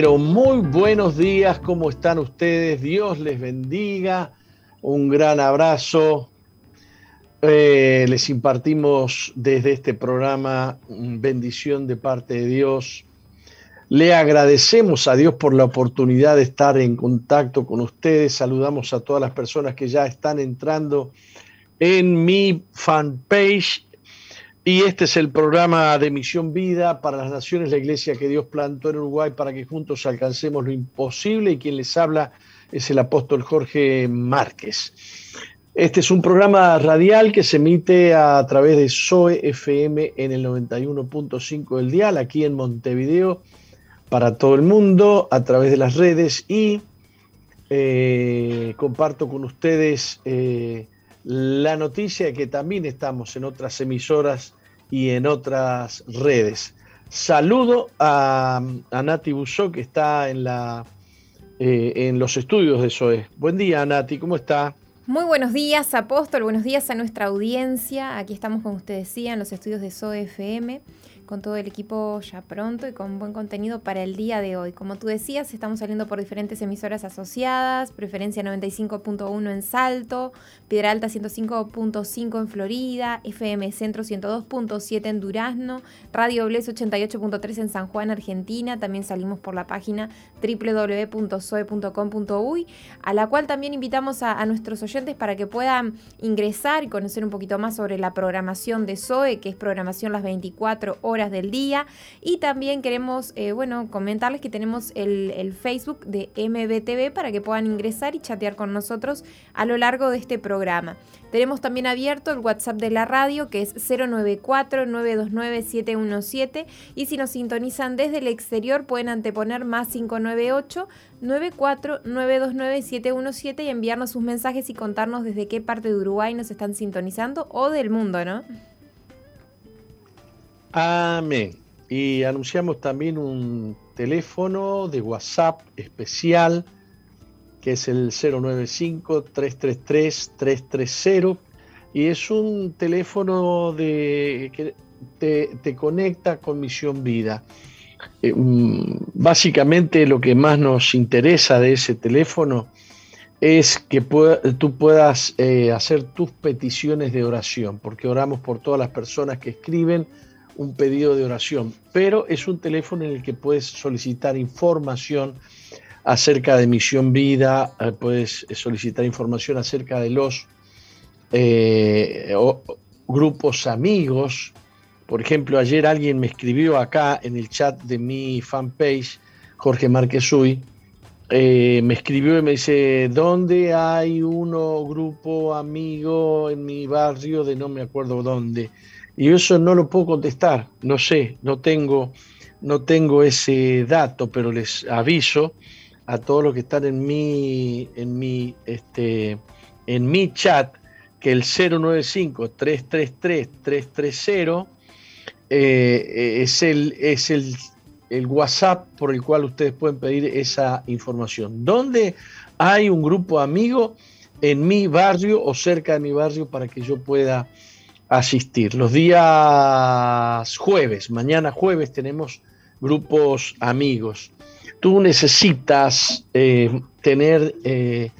Pero muy buenos días, ¿cómo están ustedes? Dios les bendiga, un gran abrazo. Eh, les impartimos desde este programa bendición de parte de Dios. Le agradecemos a Dios por la oportunidad de estar en contacto con ustedes. Saludamos a todas las personas que ya están entrando en mi fanpage y este es el programa de Misión Vida para las Naciones, la iglesia que Dios plantó en Uruguay para que juntos alcancemos lo imposible. Y quien les habla es el apóstol Jorge Márquez. Este es un programa radial que se emite a través de SOE FM en el 91.5 del dial, aquí en Montevideo, para todo el mundo, a través de las redes. Y eh, comparto con ustedes eh, la noticia de que también estamos en otras emisoras y en otras redes. Saludo a, Nati Busó, que está en, la, eh, en los estudios de SOE. Buen día, Nati, ¿cómo está? Muy buenos días, Apóstol. Buenos días a nuestra audiencia. Aquí estamos, como usted decía, en los estudios de SOE FM con todo el equipo ya pronto y con buen contenido para el día de hoy. Como tú decías, estamos saliendo por diferentes emisoras asociadas, Preferencia 95.1 en Salto, Piedra Alta 105.5 en Florida, FM Centro 102.7 en Durazno, Radio Bles 88.3 en San Juan, Argentina. También salimos por la página www.soe.com.uy, a la cual también invitamos a, nuestros oyentes para que puedan ingresar y conocer un poquito más sobre la programación de SOE, que es programación las 24 horas del día. Y también queremos, eh, bueno, comentarles que tenemos el, el, Facebook de MBTV para que puedan ingresar y chatear con nosotros a lo largo de este programa. Tenemos también abierto el WhatsApp de la radio que es 094-929-717 y si nos sintonizan desde el exterior pueden anteponer más 598 94-929-717 y enviarnos sus mensajes y contarnos desde qué parte de Uruguay nos están sintonizando o del mundo, ¿no? Amén. Y anunciamos también un teléfono de WhatsApp especial que es el 095-333-330 y es un teléfono de, que te, conecta con Misión Vida. Eh, mm, básicamente lo que más nos interesa de ese teléfono es que tú puedas eh, hacer tus peticiones de oración, porque oramos por todas las personas que escriben un pedido de oración, pero es un teléfono en el que puedes solicitar información acerca de Misión Vida, eh, puedes solicitar información acerca de los eh, grupos amigos. Por ejemplo, ayer alguien me escribió acá en el chat de mi fanpage, Jorge Márquez eh, me escribió y me dice, ¿dónde hay uno grupo amigo en mi barrio de no me acuerdo dónde? Y eso no lo puedo contestar, no sé, no tengo, no tengo ese dato, pero les aviso a todos los que están en mi, en mi, este, en mi chat que el 095-333-330 eh, es, el, es el, el WhatsApp por el cual ustedes pueden pedir esa información. ¿Dónde hay un grupo amigo en mi barrio o cerca de mi barrio para que yo pueda asistir. Los días jueves, mañana jueves tenemos grupos amigos. Tú necesitas eh, tener eh,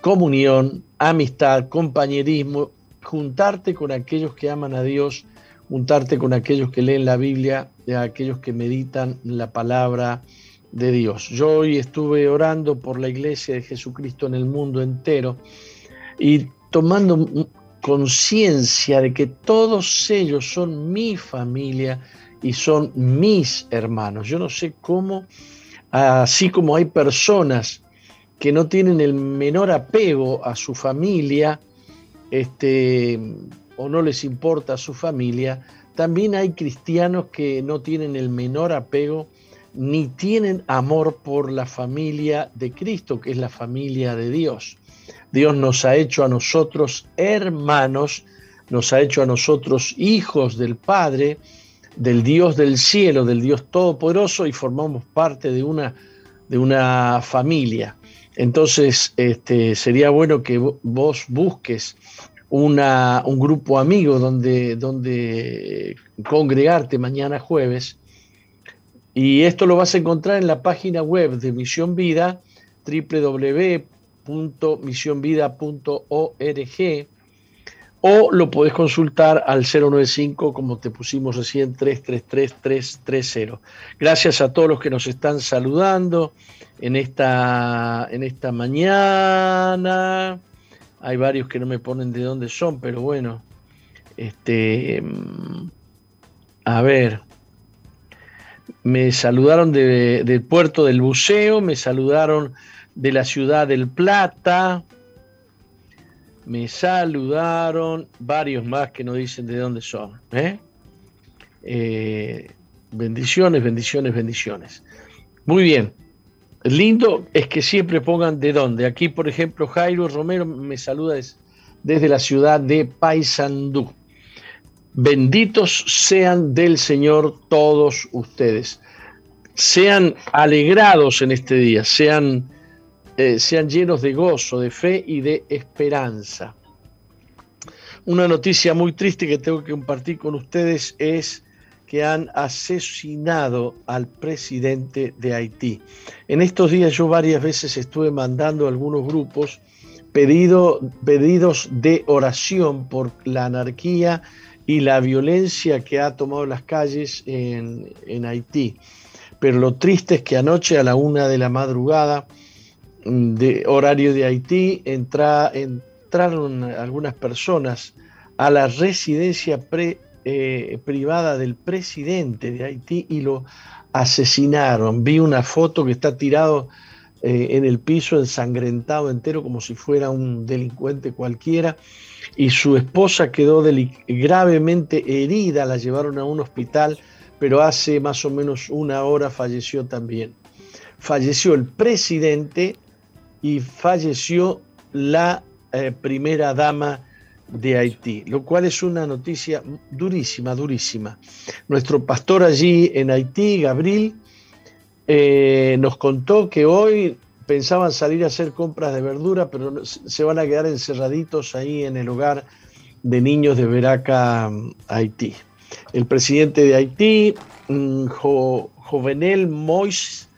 comunión, amistad, compañerismo, juntarte con aquellos que aman a Dios, juntarte con aquellos que leen la Biblia, aquellos que meditan la palabra de Dios. Yo hoy estuve orando por la iglesia de Jesucristo en el mundo entero y tomando conciencia de que todos ellos son mi familia y son mis hermanos. Yo no sé cómo, así como hay personas que no tienen el menor apego a su familia, este, o no les importa a su familia, también hay cristianos que no tienen el menor apego ni tienen amor por la familia de Cristo, que es la familia de Dios. Dios nos ha hecho a nosotros hermanos, nos ha hecho a nosotros hijos del Padre, del Dios del cielo, del Dios todopoderoso y formamos parte de una, de una familia. Entonces, este, sería bueno que vos busques una, un grupo amigo donde, donde congregarte mañana jueves Y esto lo vas a encontrar en la página web de Misión Vida, www.misionvida.org, o lo podés consultar al 095, como te pusimos recién, 333-330. Gracias a todos los que nos están saludando en esta, en esta mañana. Hay varios que no me ponen de dónde son, pero bueno. Este, a ver, me saludaron del puerto del buceo, me saludaron de la ciudad del Plata, me saludaron varios más que no dicen de dónde son. ¿eh? Eh, bendiciones, bendiciones, bendiciones. Muy bien. Lindo es que siempre pongan de dónde. Aquí, por ejemplo, Jairo Romero me saluda desde la ciudad de Paysandú. Benditos sean del Señor todos ustedes. Sean alegrados en este día, sean, eh, sean llenos de gozo, de fe y de esperanza. Una noticia muy triste que tengo que compartir con ustedes es que han asesinado al presidente de Haití. En estos días yo varias veces estuve mandando a algunos grupos pedido, pedidos de oración por la anarquía y la violencia que ha tomado las calles en, Haití. Pero lo triste es que anoche a la una de la madrugada, de horario de Haití, entraron algunas personas a la residencia eh, privada del presidente de Haití y lo asesinaron. Vi una foto que está tirado eh, en el piso, ensangrentado entero, como si fuera un delincuente cualquiera y su esposa quedó gravemente herida, la llevaron a un hospital, pero hace más o menos una hora falleció también. Falleció el presidente y falleció la eh, primera dama de Haití, lo cual es una noticia durísima, durísima. Nuestro pastor allí en Haití, Gabriel, eh, nos contó que hoy pensaban salir a hacer compras de verdura, pero se van a quedar encerraditos ahí en el hogar de niños de Veraca, Haití. El presidente de Haití, mm, Jovenel Mois,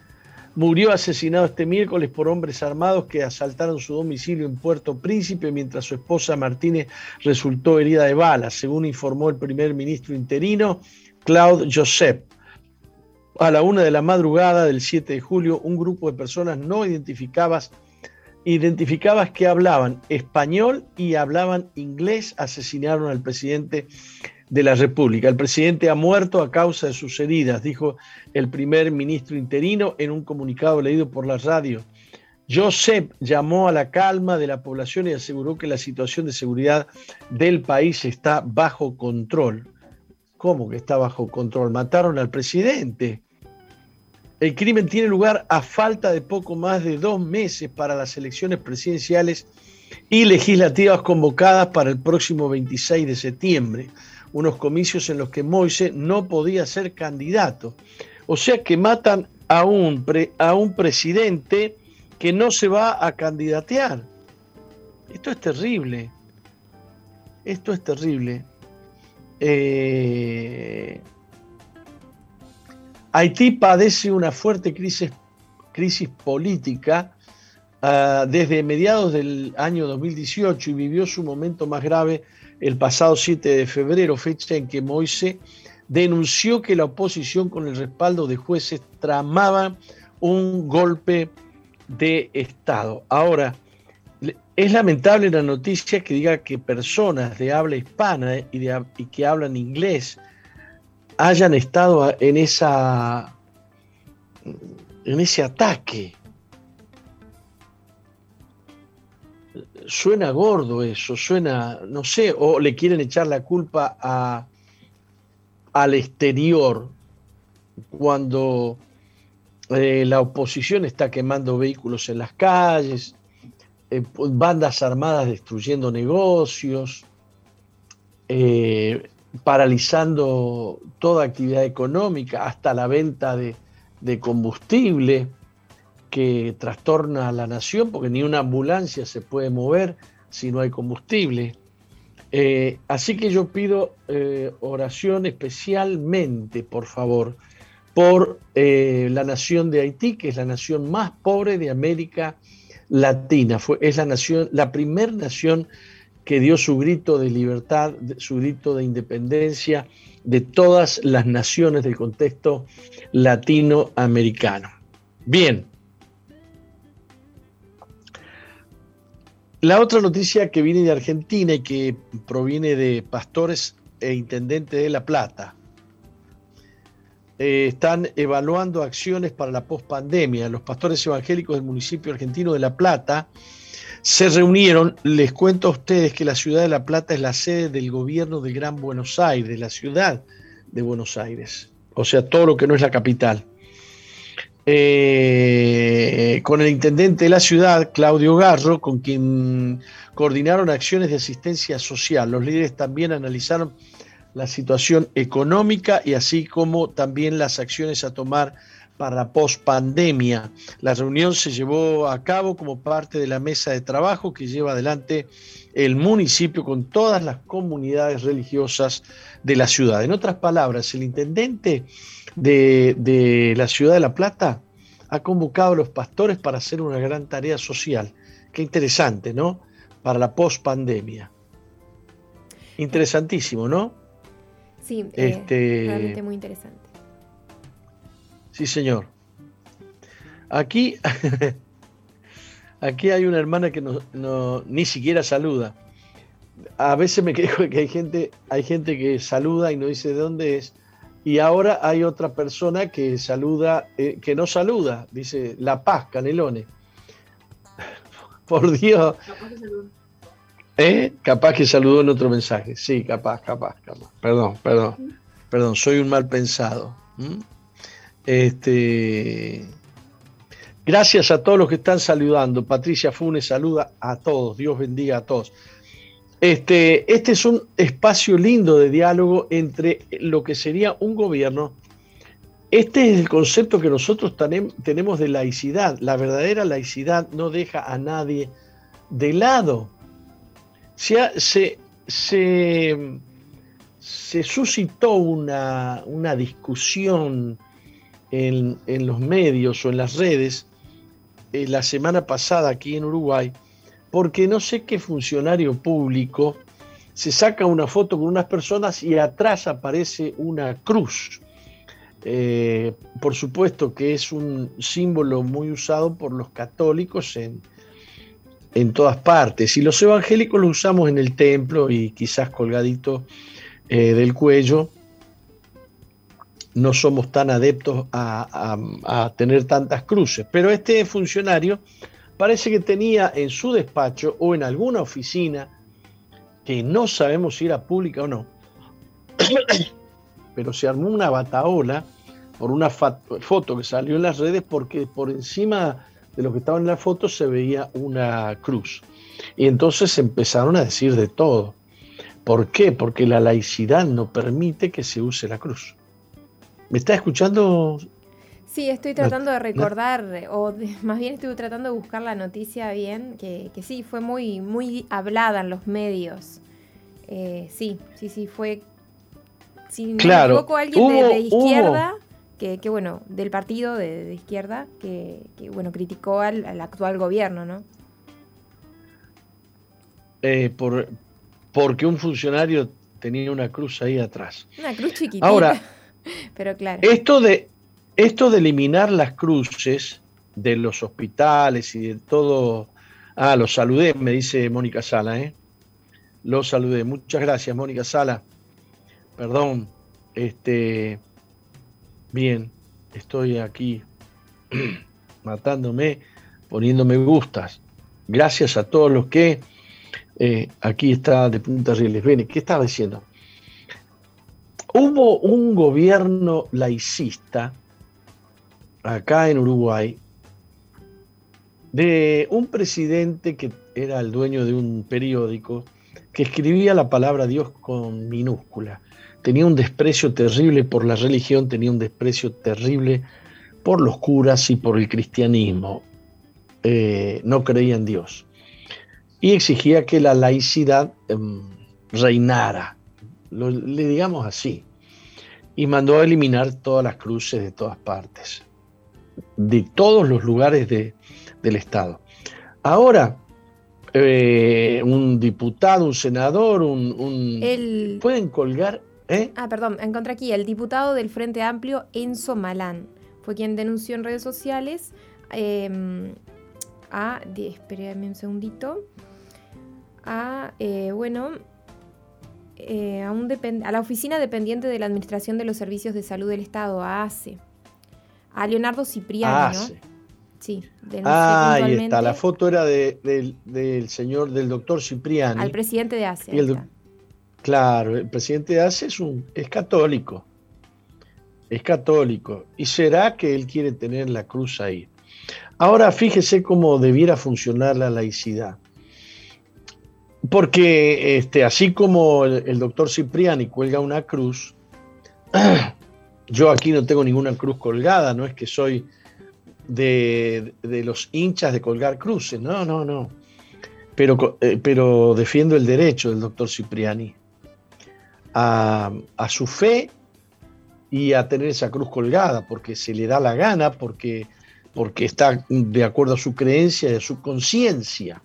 murió asesinado este miércoles por hombres armados que asaltaron su domicilio en Puerto Príncipe, mientras su esposa Martínez resultó herida de balas, según informó el primer ministro interino, Claude Joseph. A la una de la madrugada del 7 de julio, un grupo de personas no identificadas, que hablaban español y hablaban inglés asesinaron al presidente de la República. El presidente ha muerto a causa de sus heridas, dijo el primer ministro interino en un comunicado leído por la radio. Josep llamó a la calma de la población y aseguró que la situación de seguridad del país está bajo control. ¿Cómo que está bajo control? Mataron al presidente. El crimen tiene lugar a falta de poco más de dos meses para las elecciones presidenciales y legislativas convocadas para el próximo 26 de septiembre, unos comicios en los que Moise no podía ser candidato. O sea que matan a un, a un presidente que no se va a candidatear. Esto es terrible. Esto es terrible. Eh, Haití padece una fuerte crisis, crisis política ah, desde mediados del año 2018 y vivió su momento más grave el pasado 7 de febrero, fecha en que Moise denunció que la oposición con el respaldo de jueces tramaba un golpe de Estado. Ahora, es lamentable la noticia que diga que personas de habla hispana y, que hablan inglés hayan estado en esa en ese ataque. Suena gordo eso, suena, no sé, o le quieren echar la culpa al exterior cuando eh, la oposición está quemando vehículos en las calles, eh, bandas armadas destruyendo negocios, eh, paralizando toda actividad económica, hasta la venta de, combustible que trastorna a la nación, porque ni una ambulancia se puede mover si no hay combustible. así que yo pido oración especialmente, por favor, por eh, la nación de Haití, que es la nación más pobre de América Latina. Fue, es la nación, la primera nación que dio su grito de libertad, su grito de independencia de todas las naciones del contexto latinoamericano. Bien. La otra noticia que viene de Argentina y que proviene de pastores e intendentes de La Plata. Eh, están evaluando acciones para la pospandemia. Los pastores evangélicos del municipio argentino de La Plata se reunieron. Les cuento a ustedes que la ciudad de La Plata es la sede del gobierno del Gran Buenos Aires, la ciudad de Buenos Aires. O sea, todo lo que no es la capital. Eh, con el intendente de la ciudad, Claudio Garro, con quien coordinaron acciones de asistencia social. Los líderes también analizaron la situación económica y así como también las acciones a tomar para post-pandemia. La reunión se llevó a cabo como parte de la mesa de trabajo que lleva adelante el municipio con todas las comunidades religiosas de la ciudad. En otras palabras, el intendente de, la ciudad de La Plata ha convocado a los pastores para hacer una gran tarea social. Qué interesante, ¿no? Para la post-pandemia. Interesantísimo, ¿no? Sí, eh, este, realmente muy interesante. Sí, señor. Aquí, aquí hay una hermana que no, ni siquiera saluda. A veces me quejo que hay gente, hay gente que saluda y no dice de dónde es. Y ahora hay otra persona que saluda, eh, que no saluda, dice La Paz, Canelone. Por Dios. ¿Eh? Capaz que saludó en otro mensaje. Sí, capaz, capaz, capaz. Perdón, perdón. Perdón, soy un mal pensado. Este. Gracias a todos los que están saludando. Patricia Funes saluda a todos. Dios bendiga a todos. Este, este es un espacio lindo de diálogo entre lo que sería un gobierno. Este es el concepto que nosotros tenemos de laicidad. La verdadera laicidad no deja a nadie de lado. Se, se, suscitó una, discusión en, los medios o en las redes eh, la semana pasada aquí en Uruguay porque no sé qué funcionario público se saca una foto con unas personas y atrás aparece una cruz. Eh, por supuesto que es un símbolo muy usado por los católicos en, en todas partes. Y los evangélicos lo usamos en el templo y quizás colgadito eh, del cuello. No somos tan adeptos a tener tantas cruces. Pero este funcionario parece que tenía en su despacho o en alguna oficina, que no sabemos si era pública o no, pero se armó una bataola por una foto que salió en las redes porque por encima de lo que estaba en la foto se veía una cruz. Y entonces empezaron a decir de todo. ¿Por qué? Porque la laicidad no permite que se use la cruz. ¿Me está escuchando, Sí, estoy tratando de recordar, o más bien estuve tratando de buscar la noticia bien, que, sí, fue muy, muy hablada en los medios. Eh, sí, sí, sí, fue. Si no me equivoco, alguien de, izquierda, que, bueno, del partido de, izquierda, que, bueno, criticó al, actual gobierno, ¿no? Eh, por, porque un funcionario tenía una cruz ahí atrás. Una cruz chiquitita. Ahora, pero claro. Esto de, esto de eliminar las cruces de los hospitales y de todo. Ah, los saludé, me dice Mónica Sala, ¿eh? Los saludé. Muchas gracias, Mónica Sala. Perdón. Este. Bien, estoy aquí matándome, poniéndome gustas. Gracias a todos los que. Eh, aquí está de Punta Rieles. Ven, ¿qué estaba diciendo? Hubo un gobierno laicista acá en Uruguay de un presidente que era el dueño de un periódico que escribía la palabra Dios con minúscula. Tenía un desprecio terrible por la religión, tenía un desprecio terrible por los curas y por el cristianismo. Eh, no creía en Dios. Y exigía que la laicidad em, reinara, le digamos así. y mandó a eliminar todas las cruces de todas partes, de todos los lugares del Estado. Ahora, eh, un diputado, un senador, un... pueden colgar... ¿eh? Ah, perdón, encontré aquí, el diputado del Frente Amplio, Enzo Malán, fue quien denunció en redes sociales em, a... Espérame un segundito. A, eh, bueno, a, un a la Oficina Dependiente de la Administración de los Servicios de Salud del Estado, a ACE, a Leonardo Cipriani, ¿no? Sí, ah, ahí está. La foto era del señor, del doctor Cipriani. Al presidente de ACE. claro, el presidente de ACE es, un, es católico. Es católico. Y será que él quiere tener la cruz ahí. Ahora fíjese cómo debiera funcionar la laicidad. Porque este, así como el, el doctor Cipriani cuelga una cruz, yo aquí no tengo ninguna cruz colgada, no es que soy de, los hinchas de colgar cruces, no, no, no. Pero, eh, pero defiendo el derecho del doctor Cipriani a, su fe y a tener esa cruz colgada, porque se le da la gana, porque, porque está de acuerdo a su creencia y a su conciencia.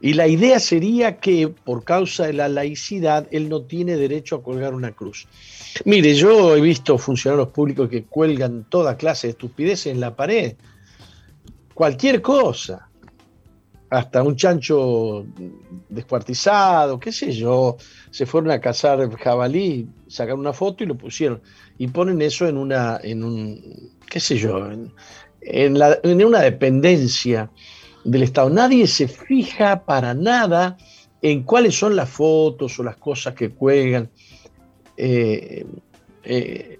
Y la idea sería que por causa de la laicidad él no tiene derecho a colgar una cruz. Mire, yo he visto funcionarios públicos que cuelgan toda clase de estupideces en la pared. Cualquier cosa. Hasta un chancho descuartizado, qué sé yo. Se fueron a cazar jabalí, sacaron una foto y lo pusieron. Y ponen eso en una, en un, qué sé yo, en, en una dependencia del Estado. Nadie se fija para nada en cuáles son las fotos o las cosas que cuelgan. Eh, eh,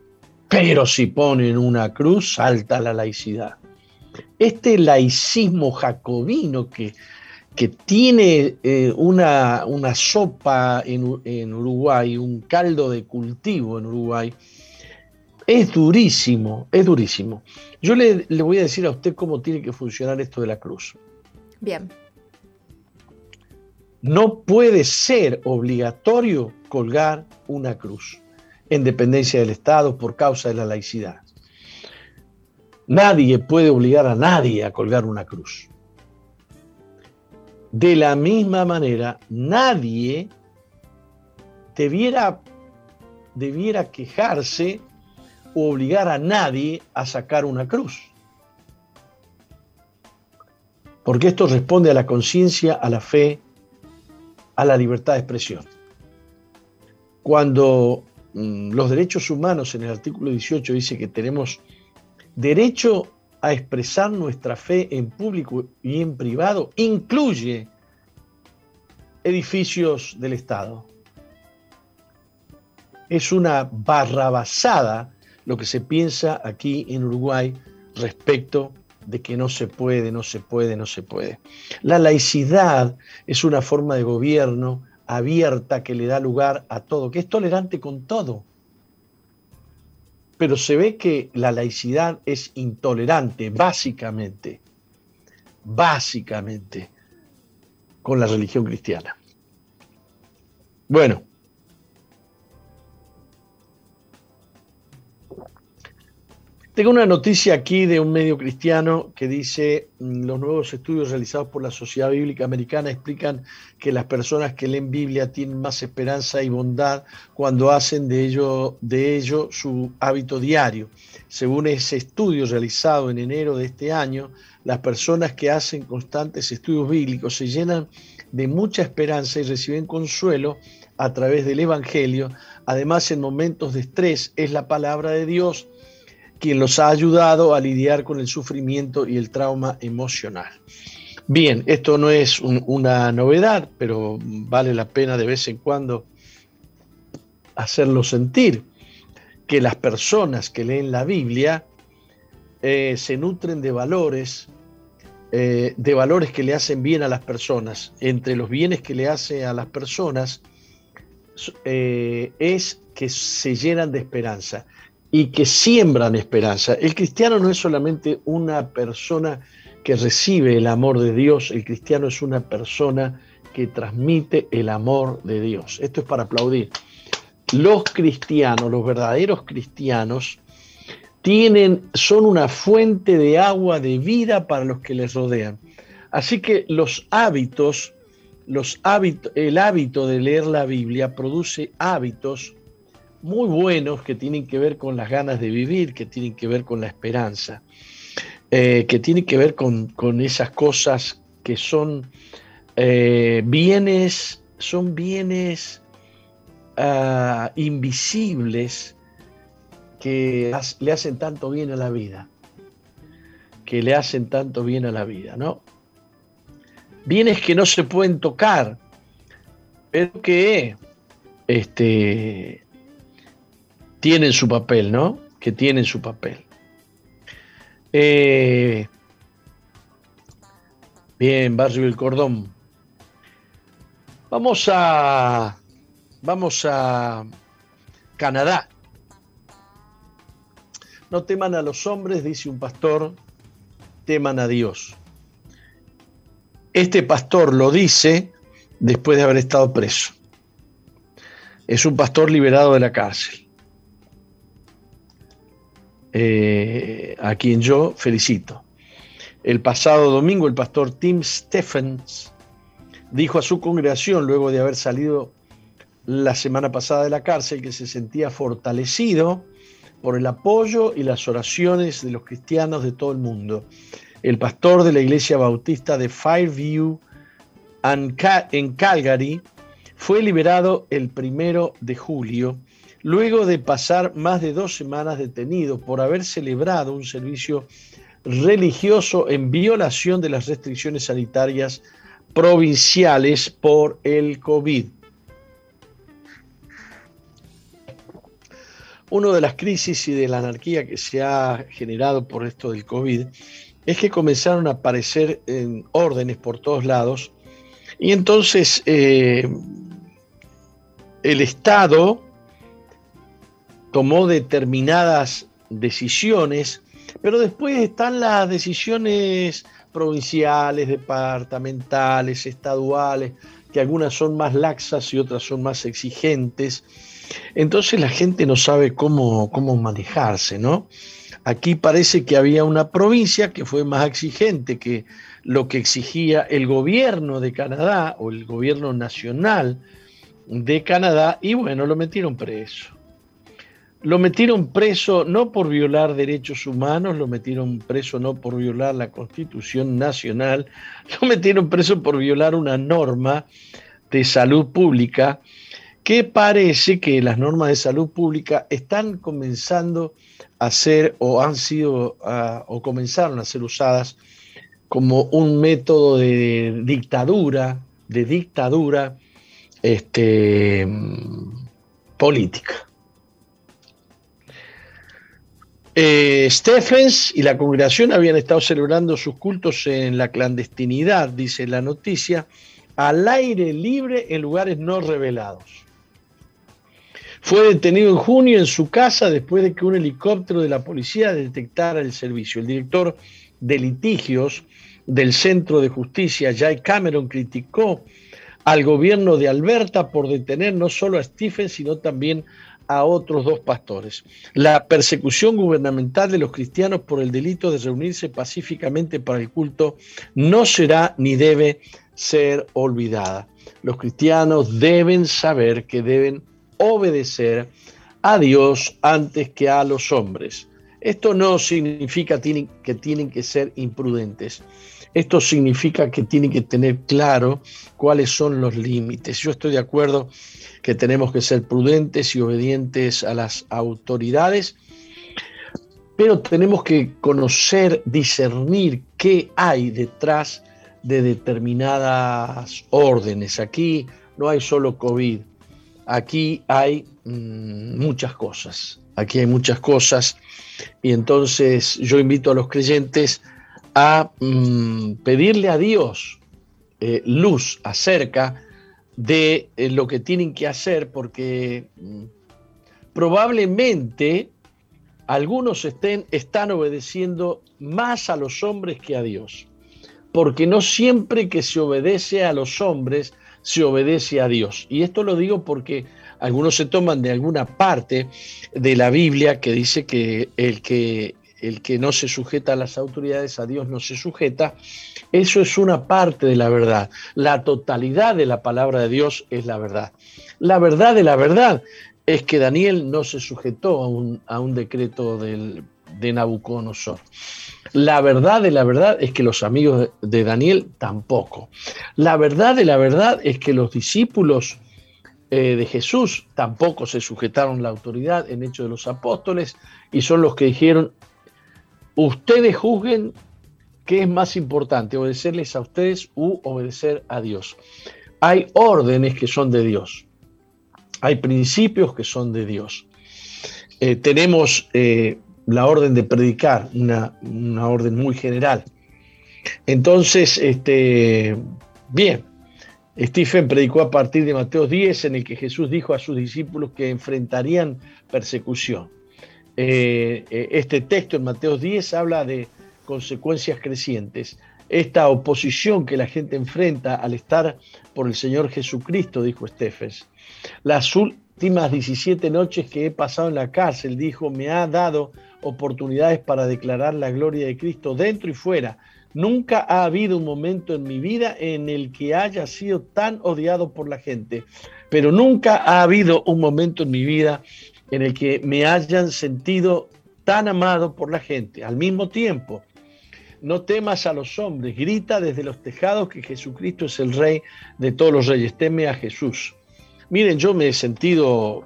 pero si ponen una cruz, salta la laicidad. Este laicismo jacobino que, que tiene eh, una, una, sopa en, en, Uruguay, un caldo de cultivo en Uruguay, es durísimo, es durísimo. Yo le, le voy a decir a usted cómo tiene que funcionar esto de la cruz. Bien. No puede ser obligatorio colgar una cruz en dependencia del Estado por causa de la laicidad. Nadie puede obligar a nadie a colgar una cruz. De la misma manera, nadie debiera, debiera quejarse o obligar a nadie a sacar una cruz. Porque esto responde a la conciencia, a la fe, a la libertad de expresión. Cuando mm, los derechos humanos en el artículo 18 dice que tenemos derecho a expresar nuestra fe en público y en privado, incluye edificios del Estado. Es una barrabasada lo que se piensa aquí en Uruguay respecto de que no se puede, no se puede, no se puede. La laicidad es una forma de gobierno abierta que le da lugar a todo, que es tolerante con todo. Pero se ve que la laicidad es intolerante, básicamente, básicamente, con la religión cristiana. Bueno, Tengo una noticia aquí de un medio cristiano que dice, mm, los nuevos estudios realizados por la Sociedad Bíblica Americana explican que las personas que leen Biblia tienen más esperanza y bondad cuando hacen de ello, de ello su hábito diario. Según ese estudio realizado en enero de este año, las personas que hacen constantes estudios bíblicos se llenan de mucha esperanza y reciben consuelo a través del Evangelio. Además, en momentos de estrés es la palabra de Dios quien los ha ayudado a lidiar con el sufrimiento y el trauma emocional. Bien, esto no es una novedad, pero vale la pena de vez en cuando hacerlo sentir, que las personas que leen la Biblia eh, se nutren de valores, eh, de valores que le hacen bien a las personas. Entre los bienes que le hace a las personas eh, es que se llenan de esperanza y que siembran esperanza. El cristiano no es solamente una persona que recibe el amor de Dios, el cristiano es una persona que transmite el amor de Dios. Esto es para aplaudir. los cristianos, los verdaderos cristianos, tienen, son una fuente de agua de vida para los que les rodean. Así que los hábitos, los el hábito de leer la Biblia produce hábitos muy buenos que tienen que ver con las ganas de vivir, que tienen que ver con la esperanza, eh, que tienen que ver con, esas cosas que son eh, bienes, son bienes ah, invisibles que le hacen tanto bien a la vida, que le hacen tanto bien a la vida, ¿no? Bienes que no se pueden tocar, pero que este, tienen su papel, ¿no? Que tienen su papel. Eh, bien, Barrio del Cordón. Vamos a, vamos a Canadá. No teman a los hombres, dice un pastor, teman a Dios. Este pastor lo dice después de haber estado preso. Es un pastor liberado de la cárcel. Eh, a quien yo felicito. El pasado domingo el pastor Tim Stephens dijo a su congregación, luego de haber salido la semana pasada de la cárcel, que se sentía fortalecido por el apoyo y las oraciones de los cristianos de todo el mundo. El pastor de la iglesia bautista de Fireview en Calgary fue liberado el primero de julio luego de pasar más de dos semanas detenido por haber celebrado un servicio religioso en violación de las restricciones sanitarias provinciales por el COVID. Una de las crisis y de la anarquía que se ha generado por esto del COVID es que comenzaron a aparecer en órdenes por todos lados y entonces eh, el Estado tomó determinadas decisiones, pero después están las decisiones provinciales, departamentales, estaduales, que algunas son más laxas y otras son más exigentes. Entonces la gente no sabe cómo, cómo manejarse, ¿no? Aquí parece que había una provincia que fue más exigente que lo que exigía el gobierno de Canadá o el gobierno nacional de Canadá y bueno, lo metieron preso. Lo metieron preso no por violar derechos humanos, lo metieron preso no por violar la Constitución Nacional, lo metieron preso por violar una norma de salud pública que parece que las normas de salud pública están comenzando a ser o han sido o comenzaron a ser usadas como un método de dictadura, de dictadura este, política. Eh, Stephens y la congregación habían estado celebrando sus cultos en la clandestinidad, dice la noticia, al aire libre en lugares no revelados. Fue detenido en junio en su casa después de que un helicóptero de la policía detectara el servicio. El director de litigios del Centro de Justicia, Jay Cameron, criticó al gobierno de Alberta por detener no solo a Stephens, sino también a otros dos pastores. La persecución gubernamental de los cristianos por el delito de reunirse pacíficamente para el culto no será ni debe ser olvidada. Los cristianos deben saber que deben obedecer a Dios antes que a los hombres. Esto no significa que tienen que ser imprudentes. Esto significa que tienen que tener claro cuáles son los límites. Yo estoy de acuerdo que tenemos que ser prudentes y obedientes a las autoridades, pero tenemos que conocer, discernir qué hay detrás de determinadas órdenes. Aquí no hay solo COVID, aquí hay mm, muchas cosas, aquí hay muchas cosas y entonces yo invito a los creyentes a mm, pedirle a Dios eh, luz acerca de eh, lo que tienen que hacer porque mm, probablemente algunos estén, están obedeciendo más a los hombres que a Dios. Porque no siempre que se obedece a los hombres se obedece a Dios. Y esto lo digo porque algunos se toman de alguna parte de la Biblia que dice que el que el que no se sujeta a las autoridades, a Dios no se sujeta, eso es una parte de la verdad. La totalidad de la palabra de Dios es la verdad. La verdad de la verdad es que Daniel no se sujetó a un, decreto de Nabucodonosor. La verdad de la verdad es que los amigos de Daniel tampoco. La verdad de la verdad es que los discípulos eh, de Jesús tampoco se sujetaron la autoridad en hecho de los apóstoles y son los que dijeron, ustedes juzguen qué es más importante, obedecerles a ustedes u obedecer a Dios. Hay órdenes que son de Dios, hay principios que son de Dios. Eh, tenemos eh, la orden de predicar, una, orden muy general. Entonces, este, bien, Stephen predicó a partir de Mateo 10, en el que Jesús dijo a sus discípulos que enfrentarían persecución. Eh, eh, este texto en Mateo 10 habla de consecuencias crecientes. Esta oposición que la gente enfrenta al estar por el Señor Jesucristo, dijo Stephen. Las últimas 17 noches que he pasado en la cárcel, dijo, me ha dado oportunidades para declarar la gloria de Cristo dentro y fuera. Nunca ha habido un momento en mi vida en el que haya sido tan odiado por la gente, pero nunca ha habido un momento en mi vida en el que me hayan sentido tan amado por la gente. Al mismo tiempo, no temas a los hombres, grita desde los tejados que Jesucristo es el rey de todos los reyes, teme a Jesús. Miren, yo me he sentido,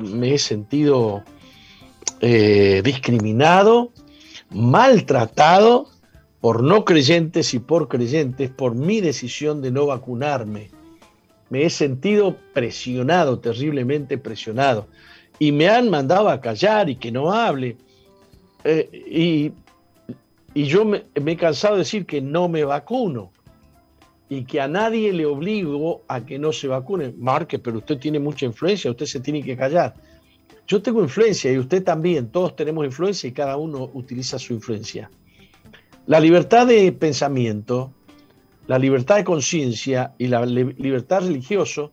me he sentido eh, discriminado, maltratado por no creyentes y por creyentes por mi decisión de no vacunarme. Me he sentido presionado, terriblemente presionado, y me han mandado a callar y que no hable. Eh, y, yo me, me, he cansado de decir que no me vacuno y que a nadie le obligo a que no se vacune. Marque, pero usted tiene mucha influencia, usted se tiene que callar. Yo tengo influencia y usted también, todos tenemos influencia y cada uno utiliza su influencia. La libertad de pensamiento, la libertad de conciencia y la libertad religioso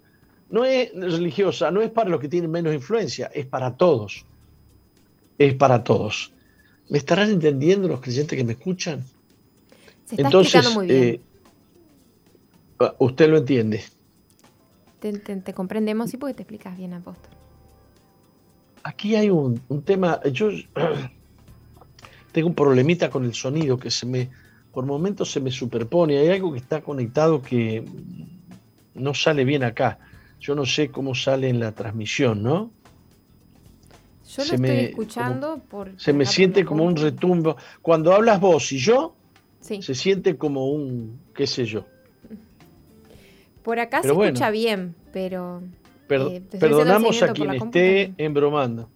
no es religiosa, no es para los que tienen menos influencia, es para todos. Es para todos. ¿Me estarán entendiendo los creyentes que me escuchan? Se está Entonces, muy bien. Eh, usted lo entiende. Te, te comprendemos y porque te explicas bien, apóstol aquí hay un, tema, yo tengo un problemita con el sonido que se me, por momentos se me superpone, hay algo que está conectado que no sale bien acá. Yo no sé cómo sale en la transmisión, ¿no? Yo lo estoy escuchando por... Se me siente como un retumbo. Cuando hablas vos y yo, se siente como un, qué sé yo. Por acá se escucha bien, pero... Eh, perdonamos a quien esté embromando.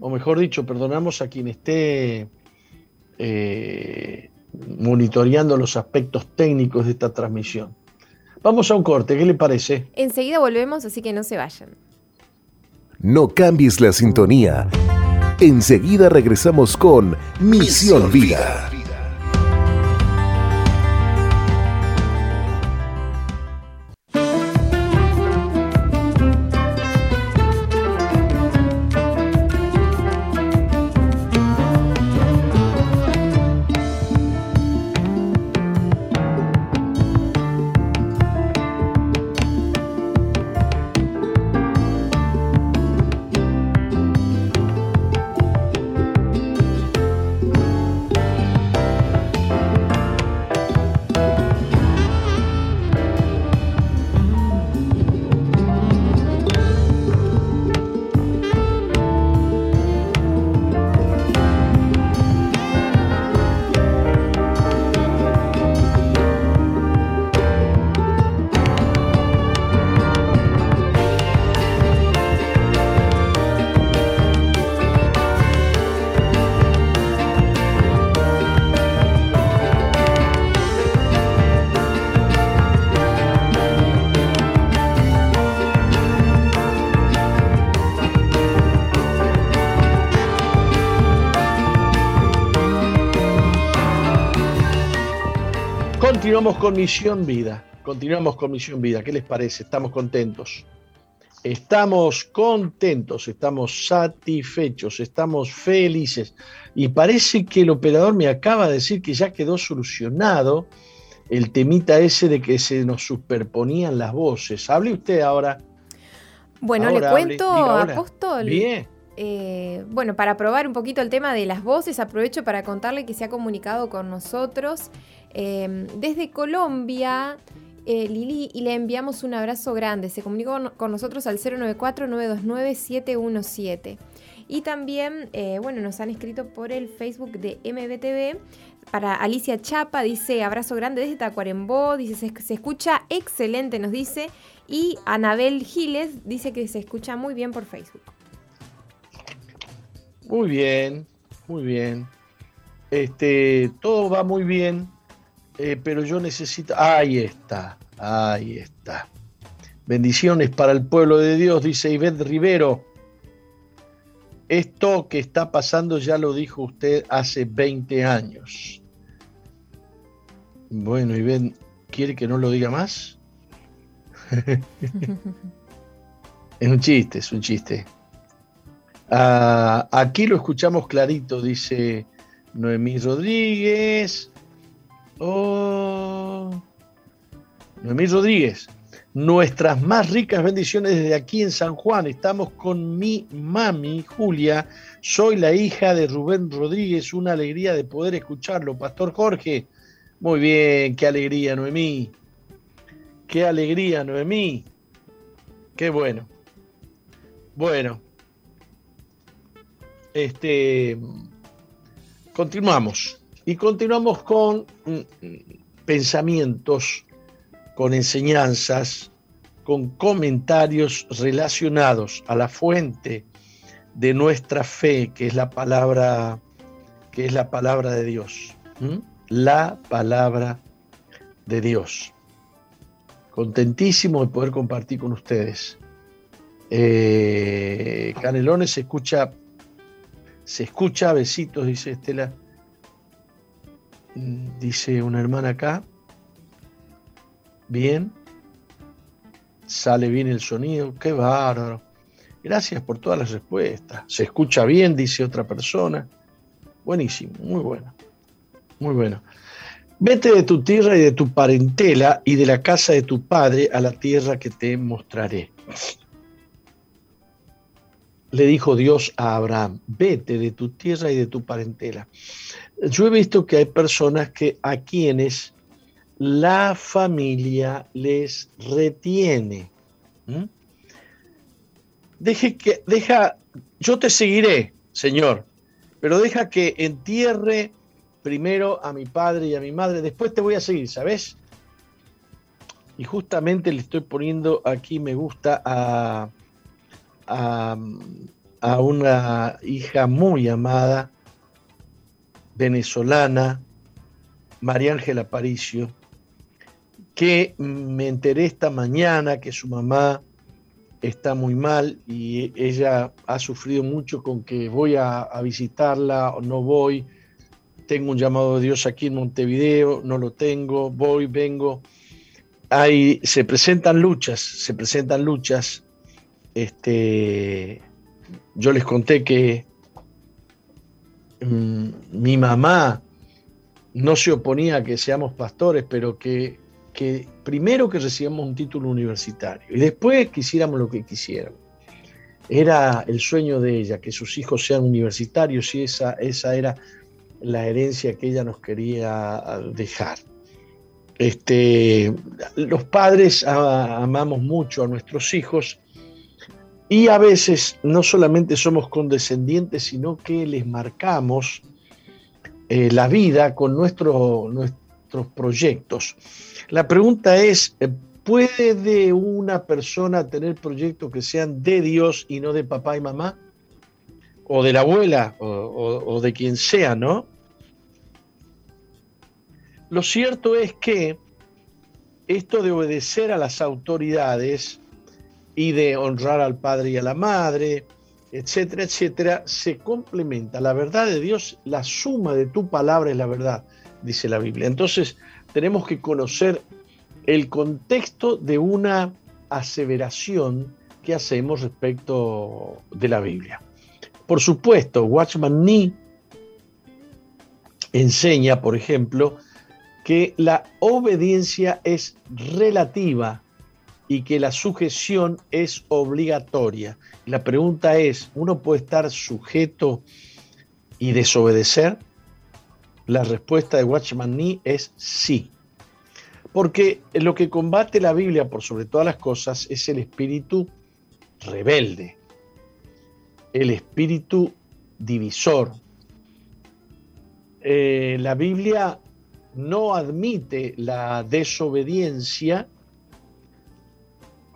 O mejor dicho, perdonamos a quien esté eh, monitoreando los aspectos técnicos de esta transmisión. Vamos a un corte, ¿qué le parece? Enseguida volvemos, así que no se vayan. No cambies la sintonía. Enseguida regresamos con Misión, Vida. Continuamos con Misión Vida. Continuamos con Misión Vida. ¿Qué les parece? Estamos contentos. Estamos contentos, estamos satisfechos, estamos felices. Y parece que el operador me acaba de decir que ya quedó solucionado el temita ese de que se nos superponían las voces. Hable usted ahora. Bueno, le cuento, Apóstol. Bien. Eh, bueno, para probar un poquito el tema de las voces, aprovecho para contarle que se ha comunicado con nosotros eh, desde Colombia. Eh, Lili, y le enviamos un abrazo grande. Se comunicó con nosotros al 094-929-717. Y también, bueno, nos han escrito por el Facebook de MBTV. Para Alicia Chapa dice abrazo grande desde Tacuarembó, dice se, se escucha excelente, nos dice. Y Anabel Giles dice que se escucha muy bien por Facebook. Muy bien, muy bien. Este, todo va muy bien, eh, pero yo necesito. Ahí está, ahí está. Bendiciones para el pueblo de Dios, dice Ivette Rivero. Esto que está pasando ya lo dijo usted hace 20 años. Bueno, Ivette, ¿quiere que no lo diga más? es un chiste, es un chiste. Ah, aquí lo escuchamos clarito, dice Noemí Rodríguez. Oh, Noemí Rodríguez. Nuestras más ricas bendiciones desde aquí en San Juan. Estamos con mi mami, Julia. Soy la hija de Rubén Rodríguez. Una alegría de poder escucharlo. Pastor Jorge. Muy bien, qué alegría, Noemí. Qué alegría, Noemí. Qué bueno. Bueno, este, continuamos. Y continuamos con mm, pensamientos, con enseñanzas, con comentarios relacionados a la fuente de nuestra fe, que es la palabra, que es la palabra de Dios. La palabra de Dios. Contentísimo de poder compartir con ustedes. Eh, Canelones se escucha se escucha, besitos, dice Estela. Dice una hermana acá. Bien. Sale bien el sonido. Qué bárbaro. Gracias por todas las respuestas. Se escucha bien, dice otra persona. Buenísimo, muy bueno. Muy bueno. Vete de tu tierra y de tu parentela y de la casa de tu padre a la tierra que te mostraré le dijo Dios a Abraham, vete de tu tierra y de tu parentela. Yo he visto que hay personas que a quienes la familia les retiene. Deje que, deja, yo te seguiré, Señor, pero deja que entierre primero a mi padre y a mi madre, después te voy a seguir, ¿sabes? Y justamente le estoy poniendo aquí me gusta a, a, una hija muy amada, venezolana, María Ángela Aparicio, que me enteré esta mañana que su mamá está muy mal y ella ha sufrido mucho con que voy a, a, visitarla o no voy. Tengo un llamado de Dios aquí en Montevideo, no lo tengo, voy, vengo. Hay, se presentan luchas, se presentan luchas este, yo les conté que mm, mi mamá no se oponía a que seamos pastores, pero que, que primero que recibamos un título universitario y después quisiéramos lo que quisiéramos. Era el sueño de ella, que sus hijos sean universitarios y esa, esa era la herencia que ella nos quería dejar. Este, los padres amamos mucho a nuestros hijos y a veces no solamente somos condescendientes, sino que les marcamos eh, la vida con nuestros proyectos. La pregunta es, eh, ¿puede una persona tener proyectos que sean de Dios y no de papá y mamá? O de la abuela, o, o de quien sea, ¿no? Lo cierto es que esto de obedecer a las autoridades, y de honrar al padre y a la madre, etcétera, etcétera, se complementa. La verdad de Dios, la suma de tu palabra es la verdad, dice la Biblia. Entonces, tenemos que conocer el contexto de una aseveración que hacemos respecto de la Biblia. Por supuesto, Watchman Nee enseña, por ejemplo, que la obediencia es relativa y que la sujeción es obligatoria. La pregunta es, ¿uno puede estar sujeto y desobedecer? La respuesta de Watchman Nee es sí. Porque lo que combate la Biblia por sobre todas las cosas es el espíritu rebelde, el espíritu divisor. Eh, la Biblia no admite la desobediencia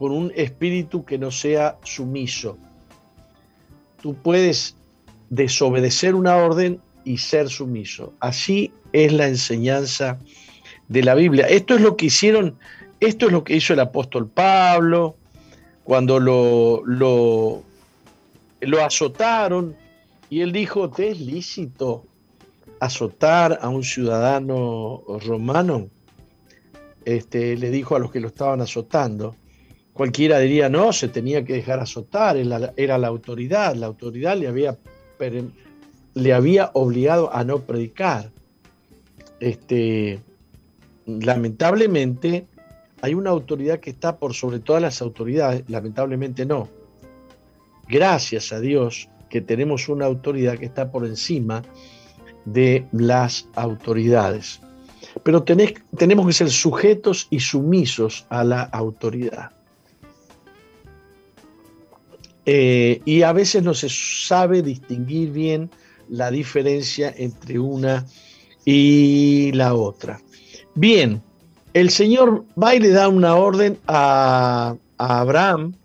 con un espíritu que no sea sumiso. Tú puedes desobedecer una orden y ser sumiso. Así es la enseñanza de la Biblia. Esto es lo que hicieron, esto es lo que hizo el apóstol Pablo cuando lo, lo, lo azotaron y él dijo, ¿te es lícito azotar a un ciudadano romano? Este, le dijo a los que lo estaban azotando. Cualquiera diría, no, se tenía que dejar azotar, era la autoridad, la autoridad le había, le había obligado a no predicar. Este, lamentablemente, hay una autoridad que está por sobre todas las autoridades, lamentablemente no. Gracias a Dios que tenemos una autoridad que está por encima de las autoridades. Pero tenemos que ser sujetos y sumisos a la autoridad. Eh, y a veces no se sabe distinguir bien la diferencia entre una y la otra. Bien, el Señor va y le da una orden a, Abraham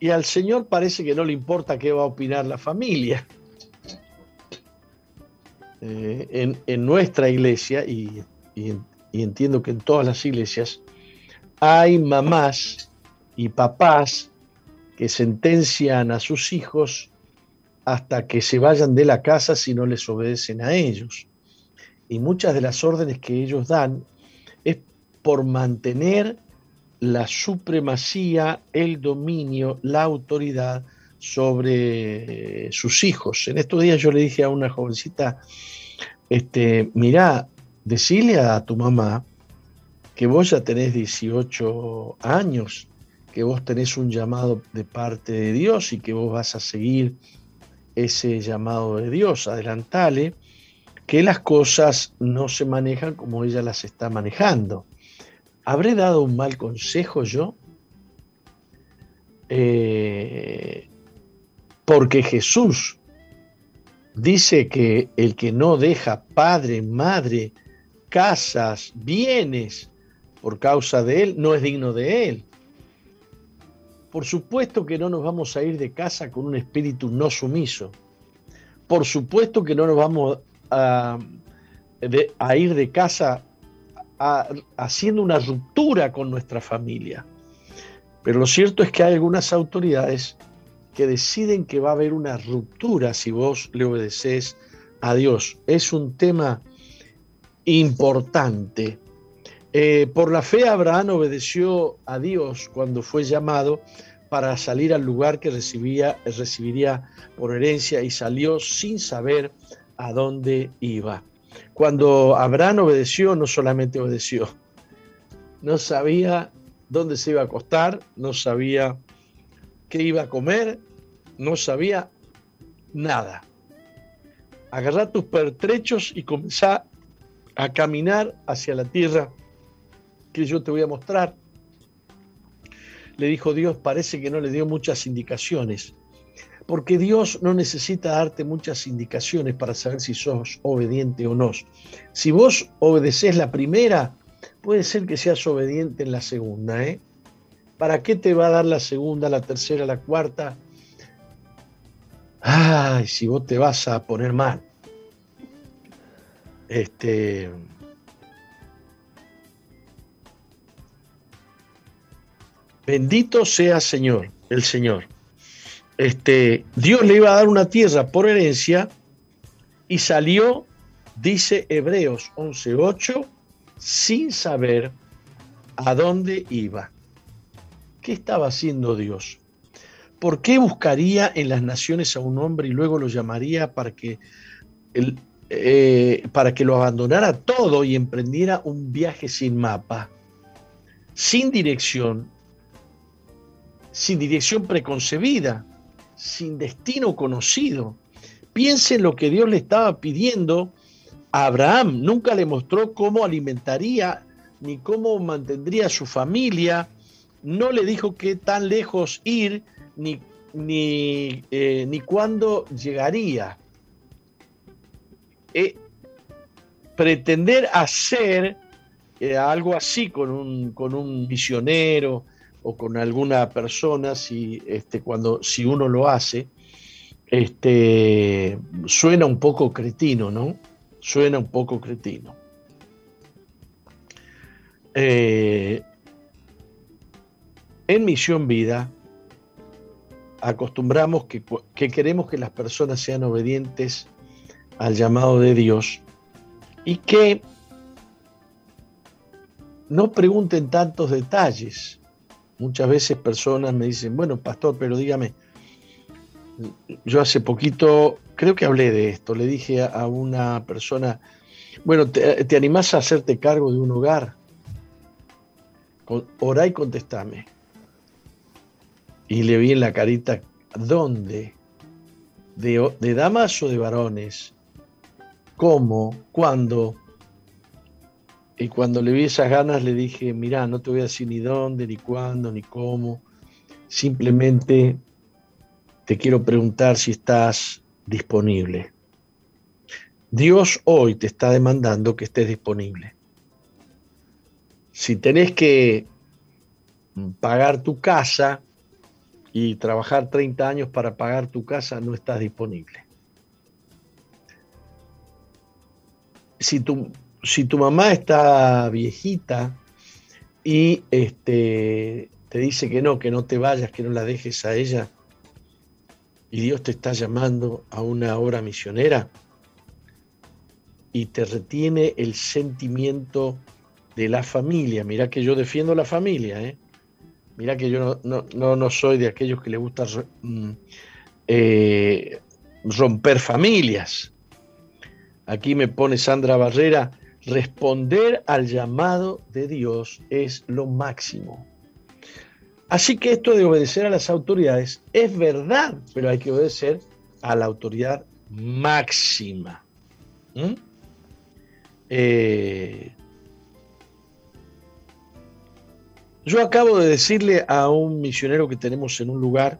y al Señor parece que no le importa qué va a opinar la familia. Eh, en, nuestra iglesia, y entiendo que en todas las iglesias, hay mamás y papás que sentencian a sus hijos hasta que se vayan de la casa si no les obedecen a ellos. Y muchas de las órdenes que ellos dan es por mantener la supremacía, el dominio, la autoridad sobre eh, sus hijos. En estos días yo le dije a una jovencita, este, mira, decile a tu mamá que vos ya tenés 18 años que vos tenés un llamado de parte de Dios y que vos vas a seguir ese llamado de Dios. Adelantale que las cosas no se manejan como ella las está manejando. ¿Habré dado un mal consejo yo? Eh, porque Jesús dice que el que no deja padre, madre, casas, bienes por causa de él, no es digno de él. Por supuesto que no nos vamos a ir de casa con un espíritu no sumiso. Por supuesto que no nos vamos a, ir de casa haciendo una ruptura con nuestra familia. Pero lo cierto es que hay algunas autoridades que deciden que va a haber una ruptura si vos le obedeces a Dios. Es un tema importante eh, por la fe Abraham obedeció a Dios cuando fue llamado para salir al lugar que recibía, recibiría por herencia y salió sin saber a dónde iba. Cuando Abraham obedeció, no solamente obedeció, no sabía dónde se iba a acostar, no sabía qué iba a comer, no sabía nada. Agarrá tus pertrechos y comenzá a caminar hacia la tierra que yo te voy a mostrar. Le dijo Dios, parece que no le dio muchas indicaciones, porque Dios no necesita darte muchas indicaciones para saber si sos obediente o no. Si vos obedeces la primera, puede ser que seas obediente en la segunda. ¿eh? ¿Para qué te va a dar la segunda, la tercera, la cuarta? Ay, si vos te vas a poner mal. Este, Bendito sea Señor, el Señor. Este, Dios le iba a dar una tierra por herencia y salió, dice Hebreos 11:8, sin saber a dónde iba. ¿Qué estaba haciendo Dios? ¿por qué buscaría en las naciones a un hombre y luego lo llamaría para que, eh, para que lo abandonara todo y emprendiera un viaje sin mapa, sin dirección, sin dirección preconcebida, sin destino conocido? Piense en lo que Dios le estaba pidiendo a Abraham. Nunca le mostró cómo alimentaría ni cómo mantendría su familia. No le dijo qué tan lejos ir ni, ni, eh, ni cuándo llegaría. Eh, pretender hacer eh, algo así con un, con un misionero o con alguna persona, si, este, cuando, si uno lo hace, este, suena un poco cretino, ¿no? Suena un poco cretino. en Misión Vida, acostumbramos que, queremos que las personas sean obedientes al llamado de Dios y que no pregunten tantos detalles. Muchas veces personas me dicen, bueno, pastor, pero dígame, yo hace poquito, creo que hablé de esto, le dije a una persona, bueno, ¿te, te animás a hacerte cargo de un hogar? Orá y contestame. Y le vi en la carita, ¿dónde? ¿De, damas o de varones? ¿Cómo? ¿Cuándo? Y cuando le vi esas ganas le dije, mira, no te voy a decir ni dónde, ni cuándo, ni cómo. Simplemente te quiero preguntar si estás disponible. Dios hoy te está demandando que estés disponible. Si tenés que pagar tu casa, y trabajar 30 años para pagar tu casa no estás disponible. Si tu, si tu mamá está viejita y este, te dice que no, que no te vayas, que no la dejes a ella, y Dios te está llamando a una obra misionera y te retiene el sentimiento de la familia. Mira que yo defiendo la familia, ¿eh? Mira que yo no, no, soy de aquellos que le gusta mm, eh, romper familias. Aquí me pone Sandra Barrera, responder al llamado de Dios es lo máximo. Así que esto de obedecer a las autoridades es verdad, pero hay que obedecer a la autoridad máxima. ¿Mm? Eh, Yo acabo de decirle a un misionero que tenemos en un lugar,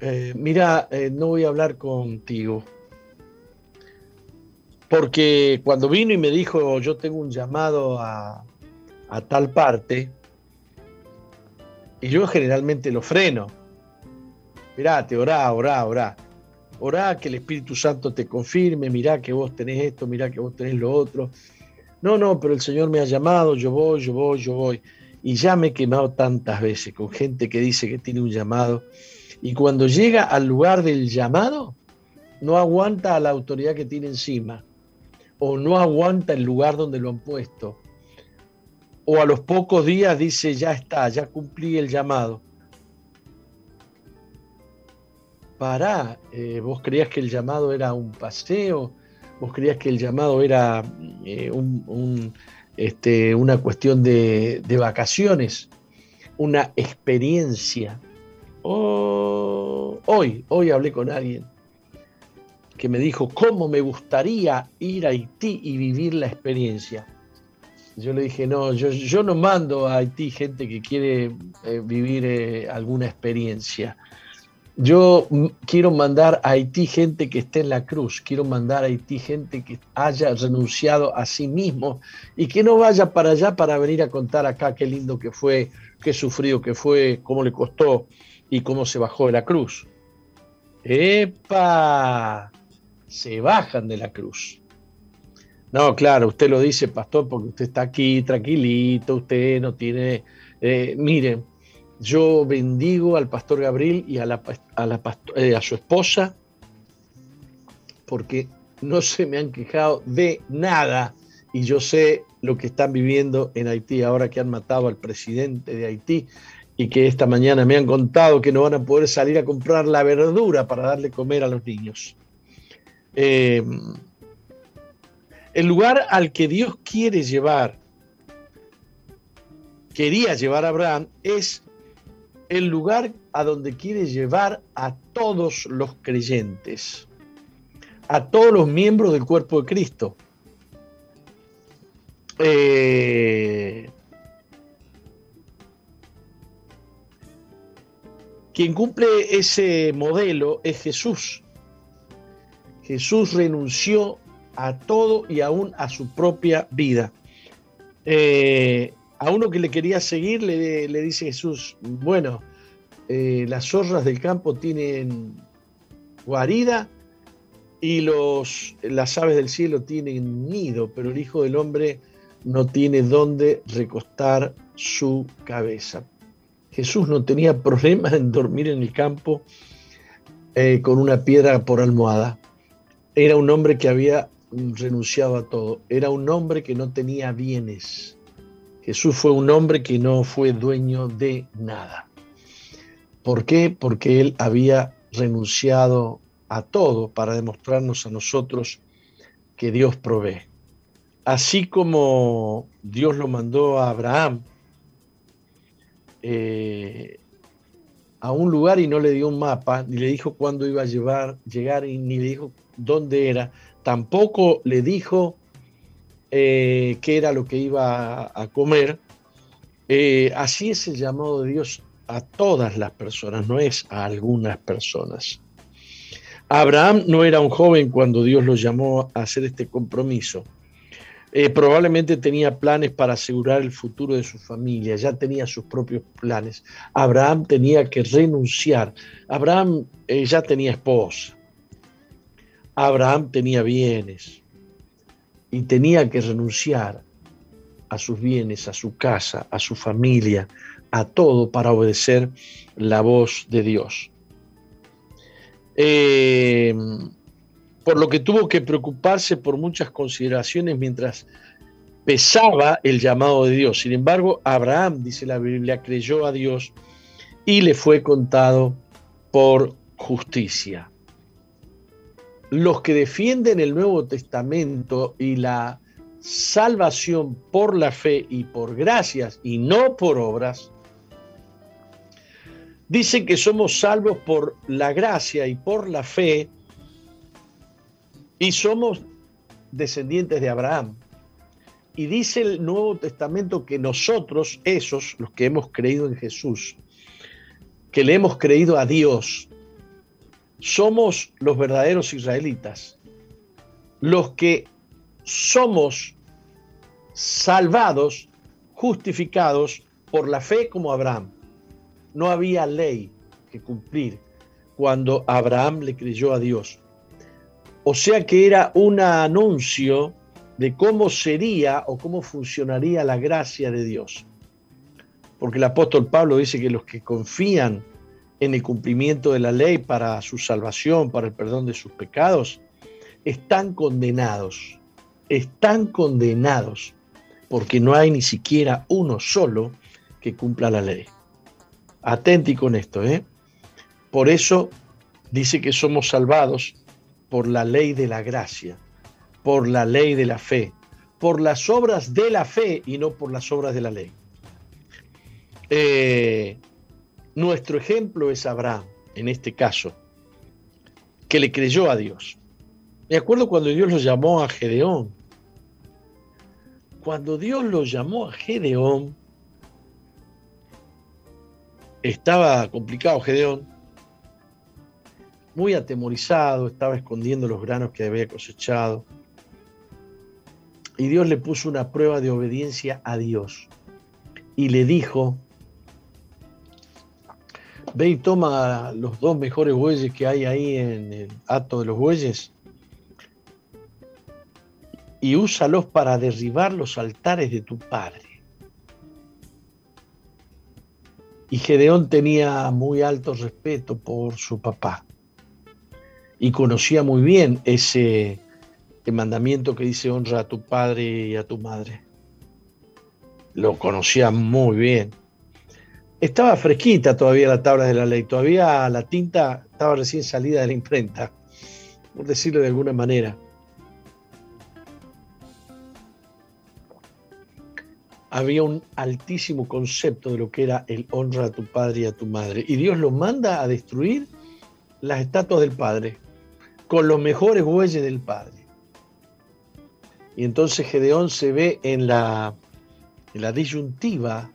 eh, mira, eh, no voy a hablar contigo, porque cuando vino y me dijo, yo tengo un llamado a, tal parte, y yo generalmente lo freno. Mirate, orá, orá, orá. Orá que el Espíritu Santo te confirme, mirá que vos tenés esto, mirá que vos tenés lo otro. No, no, pero el Señor me ha llamado, yo voy, yo voy, yo voy. Y ya me he quemado tantas veces con gente que dice que tiene un llamado y cuando llega al lugar del llamado, no aguanta a la autoridad que tiene encima o no aguanta el lugar donde lo han puesto. O a los pocos días dice, ya está, ya cumplí el llamado. Pará, eh, vos creías que el llamado era un paseo, vos creías que el llamado era eh, este, una cuestión de, vacaciones, una experiencia. Oh, hoy, hoy hablé con alguien que me dijo cómo me gustaría ir a Haití y vivir la experiencia. Yo le dije, no, yo, yo no mando a Haití gente que quiere eh, vivir eh, alguna experiencia. Yo quiero mandar a Haití gente que esté en la cruz, quiero mandar a Haití gente que haya renunciado a sí mismo y que no vaya para allá para venir a contar acá qué lindo que fue, qué sufrido que fue, cómo le costó y cómo se bajó de la cruz. ¡Epa! Se bajan de la cruz. No, claro, usted lo dice, pastor, porque usted está aquí tranquilito, usted no tiene... Eh, miren, yo bendigo al pastor Gabriel y a, la, eh, a, su esposa porque no se me han quejado de nada y yo sé lo que están viviendo en Haití ahora que han matado al presidente de Haití y que esta mañana me han contado que no van a poder salir a comprar la verdura para darle comer a los niños. Eh, el lugar al que Dios quiere llevar, quería llevar a Abraham, es el lugar a donde quiere llevar a todos los creyentes, a todos los miembros del cuerpo de Cristo. Eh, quien cumple ese modelo es Jesús. Jesús renunció a todo y aún a su propia vida. Eh, a uno que le quería seguir le, dice Jesús, bueno, eh, las zorras del campo tienen guarida y los, las aves del cielo tienen nido, pero el Hijo del Hombre no tiene dónde recostar su cabeza. Jesús no tenía problema en dormir en el campo eh, con una piedra por almohada. Era un hombre que había renunciado a todo. Era un hombre que no tenía bienes. Jesús fue un hombre que no fue dueño de nada. ¿Por qué? Porque él había renunciado a todo para demostrarnos a nosotros que Dios provee. Así como Dios lo mandó a Abraham eh, a un lugar y no le dio un mapa, ni le dijo cuándo iba a llegar, y ni le dijo dónde era, tampoco le dijo eh, qué era lo que iba a, comer. Eh, así es el llamado de Dios a todas las personas, no es a algunas personas. Abraham no era un joven cuando Dios lo llamó a hacer este compromiso. Eh, probablemente tenía planes para asegurar el futuro de su familia, ya tenía sus propios planes. Abraham tenía que renunciar. Abraham ya tenía esposa, Abraham tenía bienes y tenía que renunciar a sus bienes, a su casa, a su familia, a todo para obedecer la voz de Dios. Eh, por lo que tuvo que preocuparse por muchas consideraciones mientras pesaba el llamado de Dios. Sin embargo, Abraham, dice la Biblia, creyó a Dios y le fue contado por justicia los que defienden el Nuevo Testamento y la salvación por la fe y por gracias y no por obras, dicen que somos salvos por la gracia y por la fe y somos descendientes de Abraham. Y dice el Nuevo Testamento que nosotros, esos, los que hemos creído en Jesús, que le hemos creído a Dios, somos los verdaderos israelitas, los que somos salvados, justificados por la fe como Abraham. No había ley que cumplir cuando Abraham le creyó a Dios. O sea que era un anuncio de cómo sería o cómo funcionaría la gracia de Dios. Porque el apóstol Pablo dice que los que confían en el cumplimiento de la ley para su salvación, para el perdón de sus pecados, están condenados, están condenados, porque no hay ni siquiera uno solo que cumpla la ley. Atenti con esto, ¿eh? Por eso dice que somos salvados por la ley de la gracia, por la ley de la fe, por las obras de la fe y no por las obras de la ley. Eh, nuestro ejemplo es Abraham, en este caso, que le creyó a Dios. Me acuerdo cuando Dios lo llamó a Gedeón. Cuando Dios lo llamó a Gedeón, estaba complicado Gedeón, muy atemorizado, estaba escondiendo los granos que había cosechado. Y Dios le puso una prueba de obediencia a Dios. Y le dijo, ve y toma los dos mejores bueyes que hay ahí en el hato de los bueyes y úsalos para derribar los altares de tu padre. Y Gedeón tenía muy alto respeto por su papá y conocía muy bien ese mandamiento que dice honra a tu padre y a tu madre. Lo conocía muy bien. Estaba fresquita todavía la tabla de la ley, todavía la tinta estaba recién salida de la imprenta, por decirlo de alguna manera. Había un altísimo concepto de lo que era el honra a tu padre y a tu madre. Y Dios lo manda a destruir las estatuas del padre, con los mejores bueyes del padre. Y entonces Gedeón se ve en la, en la disyuntiva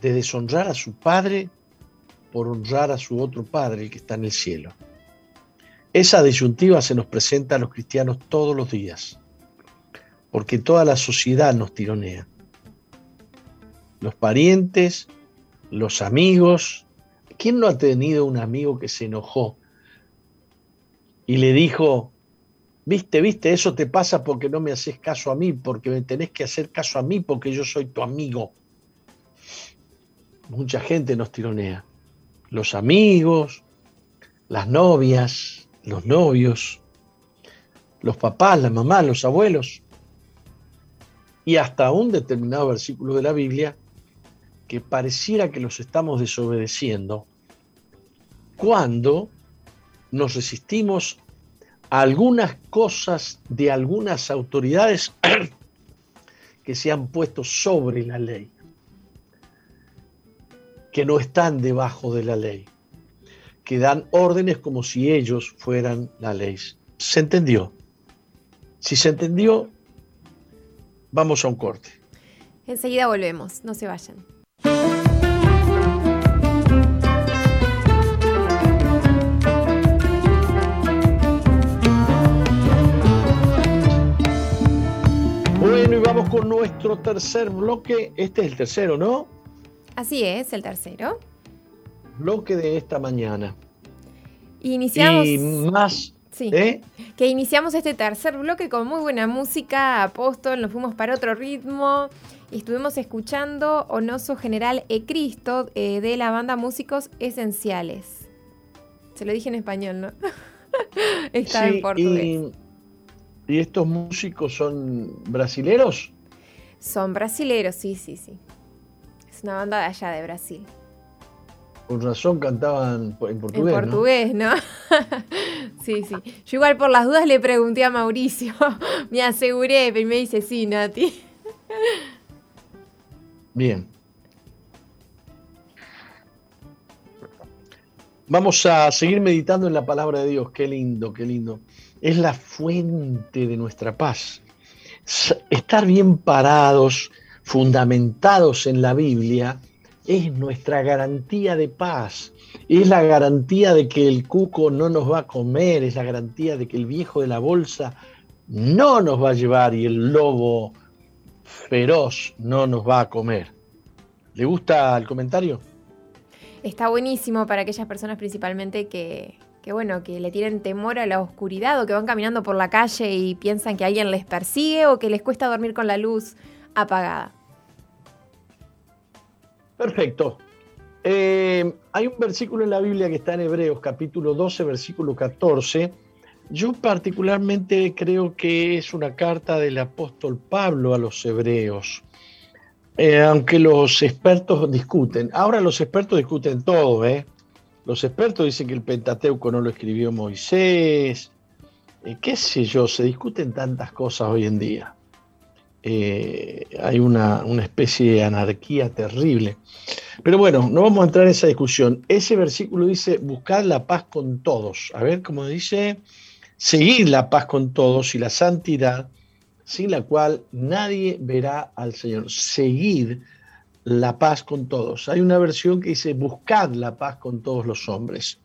de deshonrar a su padre por honrar a su otro padre, el que está en el cielo. Esa disyuntiva se nos presenta a los cristianos todos los días, porque toda la sociedad nos tironea. Los parientes, los amigos. ¿Quién no ha tenido un amigo que se enojó y le dijo, viste, viste, eso te pasa porque no me haces caso a mí, porque me tenés que hacer caso a mí porque yo soy tu amigo? Mucha gente nos tironea. Los amigos, las novias, los novios, los papás, las mamás, los abuelos. Y hasta un determinado versículo de la Biblia que pareciera que los estamos desobedeciendo cuando nos resistimos a algunas cosas de algunas autoridades que se han puesto sobre la ley que no están debajo de la ley, que dan órdenes como si ellos fueran la ley. ¿Se entendió? Si se entendió, vamos a un corte. Enseguida volvemos, no se vayan. Bueno, y vamos con nuestro tercer bloque. Este es el tercero, ¿no? Así es, el tercero. Bloque de esta mañana. Iniciamos. Y más. Sí. ¿eh? Que iniciamos este tercer bloque con muy buena música, Apóstol, nos fuimos para otro ritmo y estuvimos escuchando Onoso General E Cristo eh, de la banda Músicos Esenciales. Se lo dije en español, ¿no? Está en portugués. Y, ¿Y estos músicos son brasileros? Son brasileros, sí, sí, sí una banda de allá de Brasil. Con razón cantaban en portugués. En portugués, ¿no? sí, sí. Yo igual por las dudas le pregunté a Mauricio, me aseguré, y me dice sí, Nati. Bien. Vamos a seguir meditando en la palabra de Dios. Qué lindo, qué lindo. Es la fuente de nuestra paz. Estar bien parados, fundamentados en la Biblia, es nuestra garantía de paz, es la garantía de que el cuco no nos va a comer, es la garantía de que el viejo de la bolsa no nos va a llevar y el lobo feroz no nos va a comer. ¿Le gusta el comentario? Está buenísimo para aquellas personas principalmente que, que bueno, que le tienen temor a la oscuridad o que van caminando por la calle y piensan que alguien les persigue o que les cuesta dormir con la luz apagada. Perfecto. Eh, hay un versículo en la Biblia que está en Hebreos, capítulo 12, versículo 14. Yo particularmente creo que es una carta del apóstol Pablo a los hebreos, eh, aunque los expertos discuten. Ahora los expertos discuten todo, ¿eh? Los expertos dicen que el Pentateuco no lo escribió Moisés, eh, qué sé yo, se discuten tantas cosas hoy en día. Eh, hay una, especie de anarquía terrible. Pero bueno, no vamos a entrar en esa discusión. Ese versículo dice, buscar la paz con todos. A ver, cómo dice, seguir la paz con todos y la santidad, sin la cual nadie verá al Señor. Seguir la paz con todos. Hay una versión que dice, buscad la paz con todos los hombres.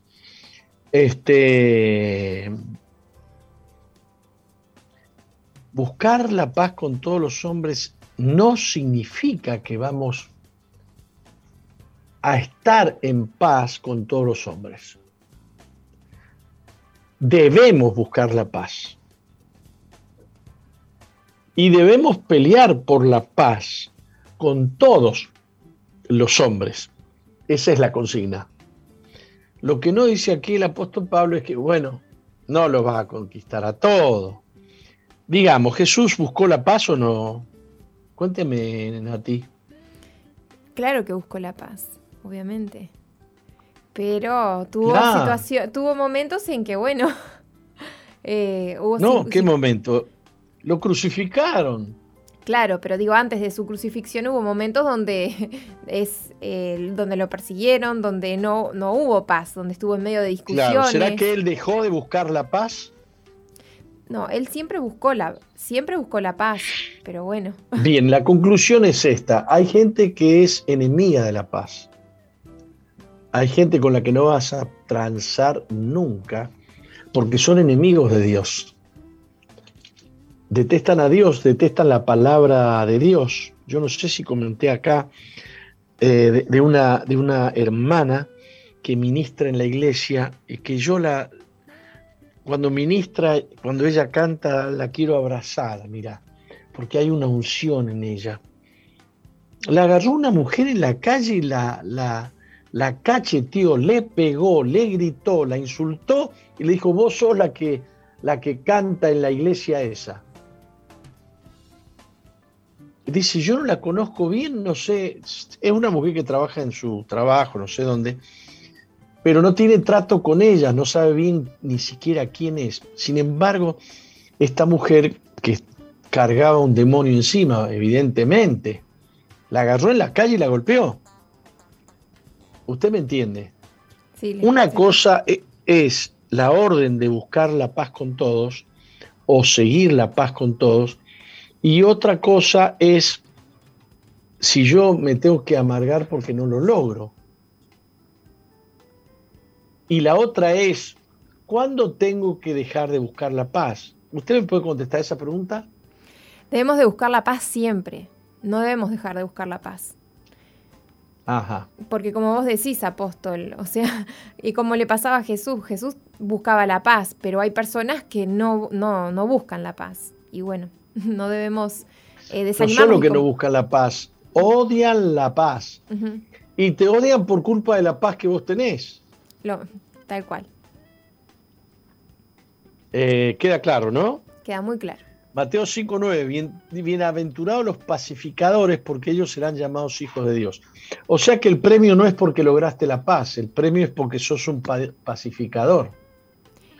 Este, buscar la paz con todos los hombres no significa que vamos a estar en paz con todos los hombres. Debemos buscar la paz. Y debemos pelear por la paz con todos los hombres. Esa es la consigna. Lo que no dice aquí el apóstol Pablo es que, bueno, no lo va a conquistar a todos Digamos, ¿Jesús buscó la paz o no? Cuénteme, Nati. Claro que buscó la paz, obviamente. Pero tuvo situación, tuvo momentos en que, bueno, eh, hubo No, ¿qué momento? Lo crucificaron. Claro, pero digo, antes de su crucifixión hubo momentos donde es donde lo persiguieron, donde no, no hubo paz, donde estuvo en medio de discusiones. Claro, ¿será que él dejó de buscar la paz? No, él siempre buscó la, siempre buscó la paz, pero bueno. Bien, la conclusión es esta. Hay gente que es enemiga de la paz. Hay gente con la que no vas a transar nunca porque son enemigos de Dios. Detestan a Dios, detestan la palabra de Dios. Yo no sé si comenté acá eh, de, una, de una hermana que ministra en la iglesia y que yo la, cuando ministra, cuando ella canta, la quiero abrazada, mira, porque hay una unción en ella. La agarró una mujer en la calle y la, la, la cacheteó, le pegó, le gritó, la insultó y le dijo, vos sos la que, la que canta en la iglesia esa. Dice, yo no la conozco bien, no sé, es una mujer que trabaja en su trabajo, no sé dónde, pero no tiene trato con ella, no sabe bien ni siquiera quién es. Sin embargo, esta mujer que cargaba un demonio encima, evidentemente, la agarró en la calle y la golpeó. ¿Usted me entiende? Una cosa e, es la orden de buscar la paz con todos o seguir la paz con todos y otra cosa es si yo me tengo que amargar porque no lo logro. Y la otra es, ¿cuándo tengo que dejar de buscar la paz? ¿Usted me puede contestar esa pregunta? Debemos de buscar la paz siempre. No debemos dejar de buscar la paz. Ajá. Porque como vos decís, apóstol, o sea, y como le pasaba a Jesús, Jesús buscaba la paz, pero hay personas que no, no, buscan la paz. Y bueno, no debemos eh, desanimarnos. No solo que no buscan la paz, odian la paz. Y te odian por culpa de la paz que vos tenés tal cual. Eh, queda claro, ¿no? Queda muy claro. Mateo 5.9, bien, bienaventurados los pacificadores porque ellos serán llamados hijos de Dios. O sea que el premio no es porque lograste la paz, el premio es porque sos un pacificador.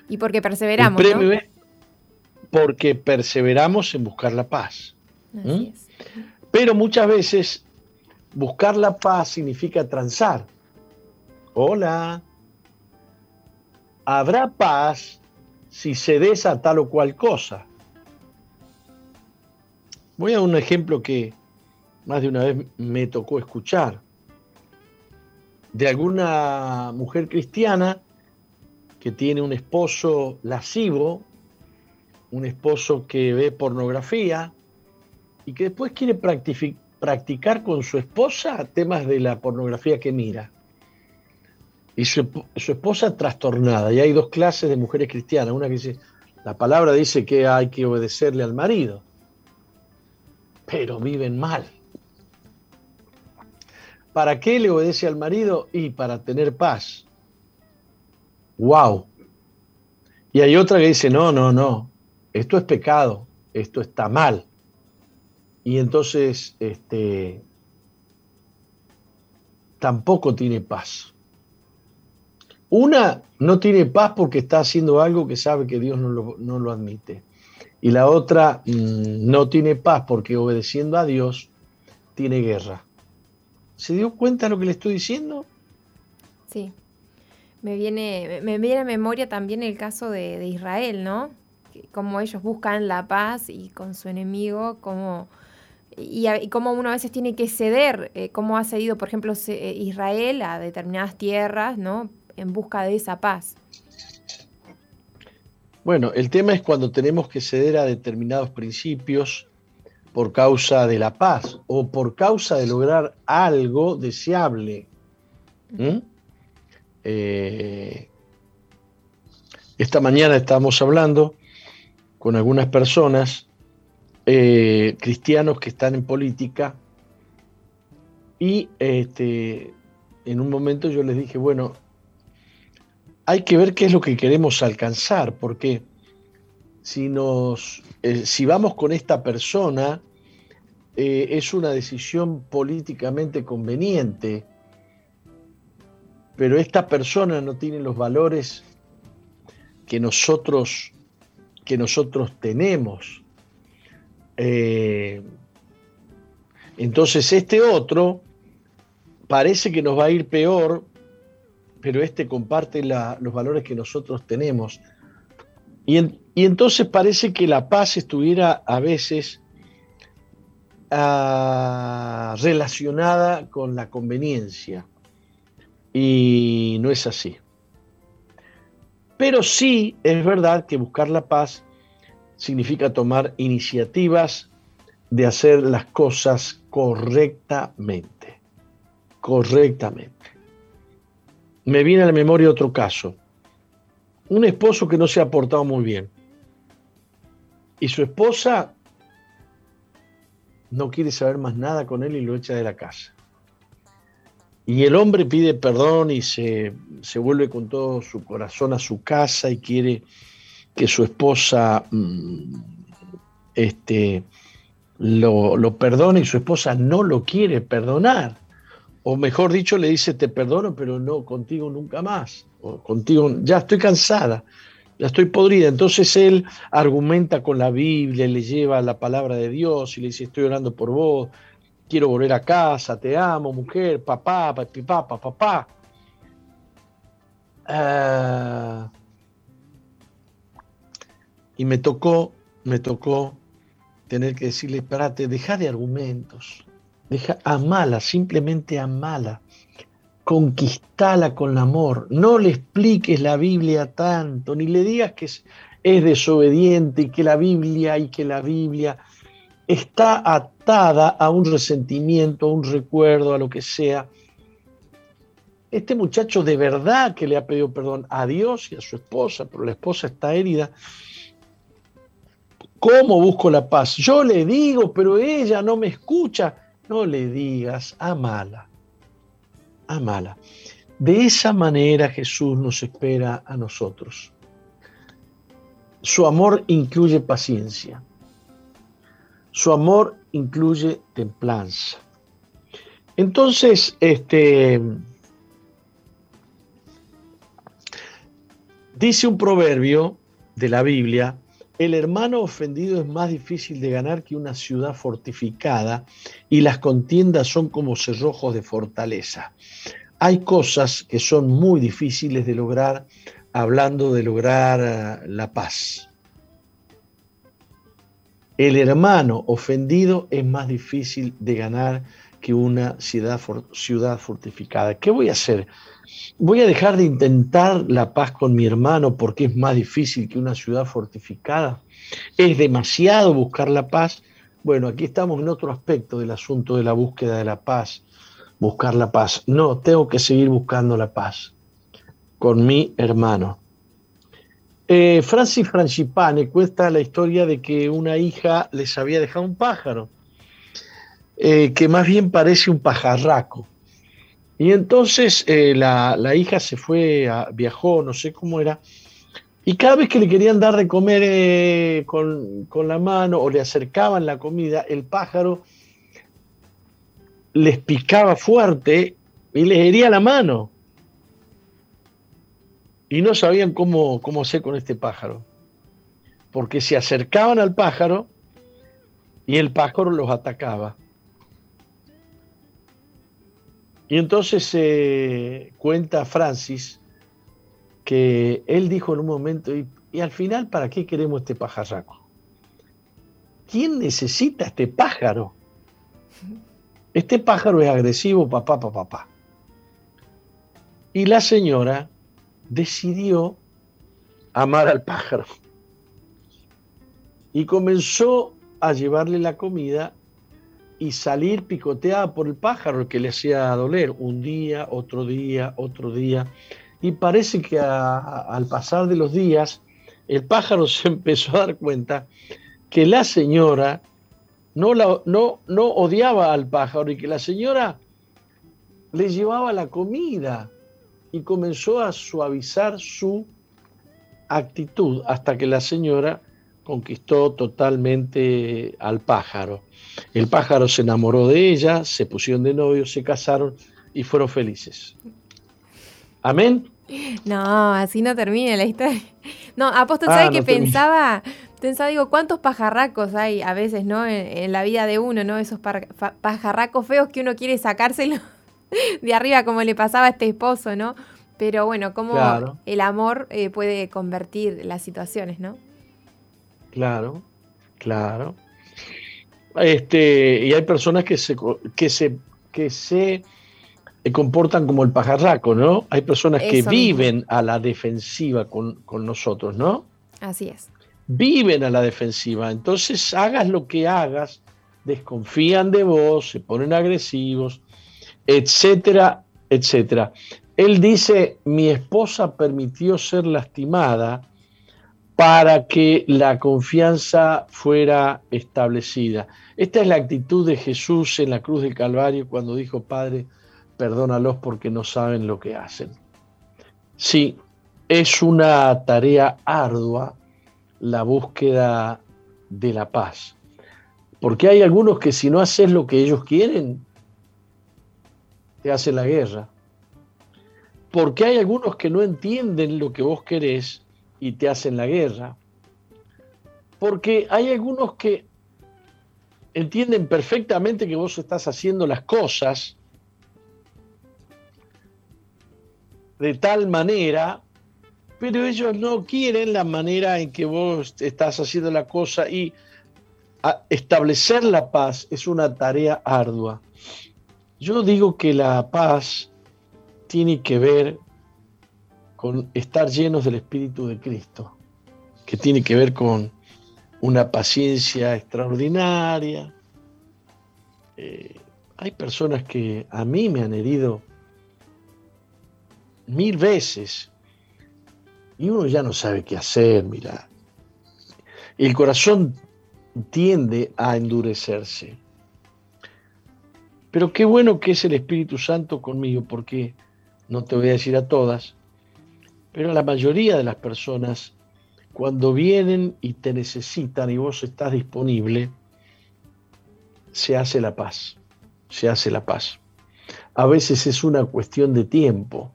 Y porque perseveramos. El premio es porque perseveramos en buscar la paz. ¿Mm? Pero muchas veces buscar la paz significa transar. Hola habrá paz si se desa tal o cual cosa. Voy a un ejemplo que más de una vez me tocó escuchar, de alguna mujer cristiana que tiene un esposo lascivo, un esposo que ve pornografía y que después quiere practicar con su esposa temas de la pornografía que mira y su, esposa trastornada. Y hay dos clases de mujeres cristianas. Una que dice, la palabra dice que hay que obedecerle al marido, pero viven mal. ¿Para qué le obedece al marido? Y para tener paz. ¡Wow! Y hay otra que dice, no, no, no, esto es pecado, esto está mal. Y entonces, este, tampoco tiene paz. Una no tiene paz porque está haciendo algo que sabe que Dios no lo, admite. Y la otra mm, no tiene paz porque obedeciendo a Dios tiene guerra. ¿Se dio cuenta de lo que le estoy diciendo? Sí. Me viene, me viene a memoria también el caso de, Israel, ¿no? Cómo ellos buscan la paz y con su enemigo, y, cómo uno a veces tiene que ceder, eh, cómo ha cedido, por ejemplo, eh, Israel a determinadas tierras, ¿no? En busca de esa paz. Bueno, el tema es cuando tenemos que ceder a determinados principios por causa de la paz o por causa de lograr algo deseable. ¿Mm? Eh, esta mañana estábamos hablando con algunas personas, eh, cristianos que están en política, y este, en un momento yo les dije, bueno, hay que ver qué es lo que queremos alcanzar, porque si, nos, eh, si vamos con esta persona eh, es una decisión políticamente conveniente, pero esta persona no tiene los valores que nosotros, que nosotros tenemos. Eh, entonces este otro parece que nos va a ir peor, pero este comparte los valores que nosotros tenemos. Y, entonces parece que la paz estuviera a veces ah, relacionada con la conveniencia. Y no es así. Pero sí es verdad que buscar la paz significa tomar iniciativas de hacer las cosas correctamente. Correctamente. Me viene a la memoria otro caso. Un esposo que no se ha portado muy bien. Y su esposa no quiere saber más nada con él y lo echa de la casa. Y el hombre pide perdón y se, vuelve con todo su corazón a su casa y quiere que su esposa mm, este, lo, lo, perdone y su esposa no lo quiere perdonar. O mejor dicho, le dice, te perdono, pero no contigo nunca más. O contigo, ya estoy cansada, ya estoy podrida. Entonces él argumenta con la Biblia, le lleva la palabra de Dios y le dice, estoy orando por vos, quiero volver a casa, te amo, mujer, papá, papi, papá, papá. Ah, y me tocó, me tocó tener que decirle, espérate, deja de argumentos, deja, amala, simplemente amala, conquistala con amor, no le expliques la Biblia tanto, ni le digas que es, es desobediente y que la Biblia y que la Biblia está atada a un resentimiento, a un recuerdo, a lo que sea. Este muchacho de verdad que le ha pedido perdón a Dios y a su esposa, pero la esposa está herida. ¿Cómo busco la paz? Yo le digo, pero ella no me escucha. No le digas, amala, amala. De esa manera Jesús nos espera a nosotros. Su amor incluye paciencia. Su amor incluye templanza. Entonces, este, dice un proverbio de la Biblia, el hermano ofendido es más difícil de ganar que una ciudad fortificada y las contiendas son como cerrojos de fortaleza. Hay cosas que son muy difíciles de lograr hablando de lograr eh, la paz el hermano ofendido es más difícil de ganar que una ciudad, ciudad fortificada. ¿Qué voy a hacer? ¿Voy a dejar de intentar la paz con mi hermano porque es más difícil que una ciudad fortificada? ¿Es demasiado buscar la paz? Bueno, aquí estamos en otro aspecto del asunto de la búsqueda de la paz, buscar la paz. No, tengo que seguir buscando la paz con mi hermano. Eh, Francis Francipane cuenta la historia de que una hija les había dejado un pájaro, eh, que más bien parece un pajarraco. Y entonces eh, la, hija se fue, viajó, no sé cómo era, y cada vez que le querían dar de comer con, con la mano o le acercaban la comida, el pájaro les picaba fuerte y les hería la mano y no sabían cómo, cómo hacer con este pájaro, porque se acercaban al pájaro y el pájaro los atacaba. Y entonces se cuenta Francis que él dijo en un momento, y, y, al final, ¿para qué queremos este pajarraco? ¿Quién necesita este pájaro? Este pájaro es agresivo, papá, papá, papá. Y la señora decidió amar al pájaro y comenzó a llevarle la comida y salir picoteada por el pájaro que le hacía doler un día, otro día, otro día. Y parece que al pasar de los días, el pájaro se empezó a dar cuenta que la señora no, la, no, no odiaba al pájaro y que la señora le llevaba la comida y comenzó a suavizar su actitud hasta que la señora conquistó totalmente al pájaro. El pájaro se enamoró de ella, se pusieron de novio, se casaron y fueron felices. Amén. No, así no termina la historia. No, apóstol, ¿sabe ah, que pensaba? Pensaba, digo, ¿cuántos pajarracos hay a veces, no? En, la vida de uno, ¿no? Esos pajarracos feos que uno quiere sacárselo de arriba, como le pasaba a este esposo, ¿no? Pero bueno, cómo el amor eh, puede convertir las situaciones, ¿no? Claro, claro. Este, y hay personas que se, que se, que se eh, comportan como el pajarraco, ¿no? Hay personas que viven a la defensiva con, con, nosotros, ¿no? Así es. Viven a la defensiva. Entonces, hagas lo que hagas, desconfían de vos, se ponen agresivos, etcétera, etcétera. Él dice, mi esposa permitió ser lastimada para que la confianza fuera establecida. Esta es la actitud de Jesús en la cruz del Calvario cuando dijo, Padre, perdónalos porque no saben lo que hacen. Sí, es una tarea ardua la búsqueda de la paz, porque hay algunos que si no haces lo que ellos quieren, te hacen la guerra porque hay algunos que no entienden lo que vos querés y te hacen la guerra. Porque hay algunos que entienden perfectamente que vos estás haciendo las cosas de tal manera, pero ellos no quieren la manera en que vos estás haciendo la cosa y establecer la paz es una tarea ardua. Yo digo que la paz tiene que ver con estar llenos del Espíritu de Cristo, que tiene que ver con una paciencia extraordinaria. Eh, hay personas que a mí me han herido mil veces y uno ya no sabe qué hacer, mira. El corazón tiende a endurecerse. Pero qué bueno que es el Espíritu Santo conmigo, porque no te voy a decir a todas, pero la mayoría de las personas, cuando vienen y te necesitan y vos estás disponible, se hace la paz, se hace la paz. A veces es una cuestión de tiempo.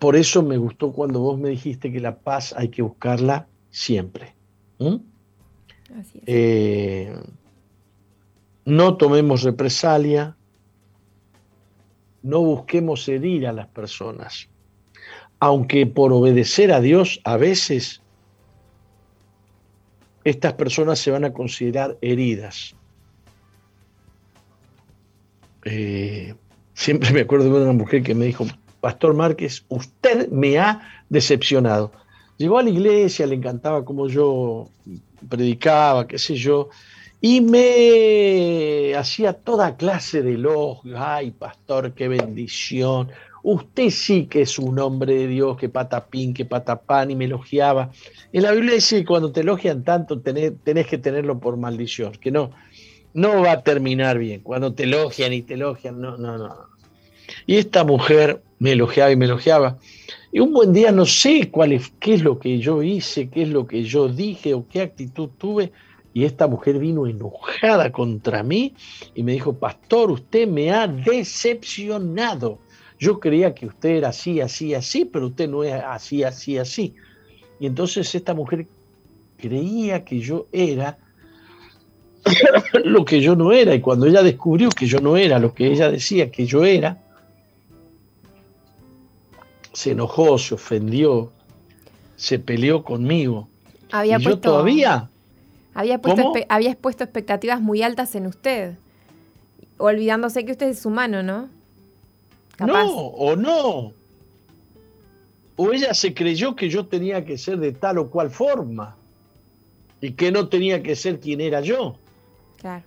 Por eso me gustó cuando vos me dijiste que la paz hay que buscarla siempre. Eh, no tomemos represalia, no busquemos herir a las personas, aunque por obedecer a Dios a veces estas personas se van a considerar heridas. Eh, siempre me acuerdo de una mujer que me dijo, Pastor Márquez, usted me ha decepcionado. Llegó a la iglesia, le encantaba como yo predicaba, qué sé yo, y me hacía toda clase de elogios. Ay, pastor, qué bendición. Usted sí que es un hombre de Dios, que patapín, que patapán, y me elogiaba. En la Biblia dice que cuando te elogian tanto tenés, que tenerlo por maldición, que no, no va a terminar bien. Cuando te elogian y te elogian, no, no, no. Y esta mujer me elogiaba y me elogiaba. Y un buen día no sé cuál qué es lo que yo hice, qué es lo que yo dije o qué actitud tuve y esta mujer vino enojada contra mí y me dijo, pastor, usted me ha decepcionado. Yo creía que usted era así, así, así, pero usted no es así, así, así. Y entonces esta mujer creía que yo era lo que yo no era. Y cuando ella descubrió que yo no era lo que ella decía que yo era, se enojó, se ofendió, se peleó conmigo. Había y yo todavía había puesto, había expuesto expectativas muy altas en usted, olvidándose que usted es humano, ¿no? No, o no. O ella se creyó que yo tenía que ser de tal o cual forma y que no tenía que ser quien era yo. Claro.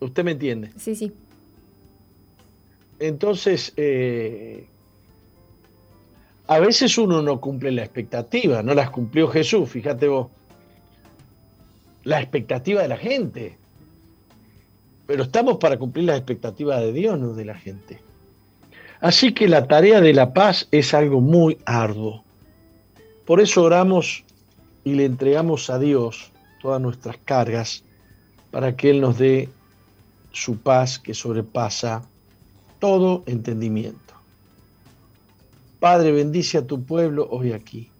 ¿Usted me entiende? Sí, sí. Entonces, eh, a veces uno no cumple la expectativa, no las cumplió Jesús, fíjate vos la expectativa de la gente. Pero estamos para cumplir las expectativas de Dios, no de la gente. Así que la tarea de la paz es algo muy arduo. Por eso oramos y le entregamos a Dios todas nuestras cargas para que Él nos dé su paz que sobrepasa todo entendimiento. Padre, bendice a tu pueblo hoy aquí.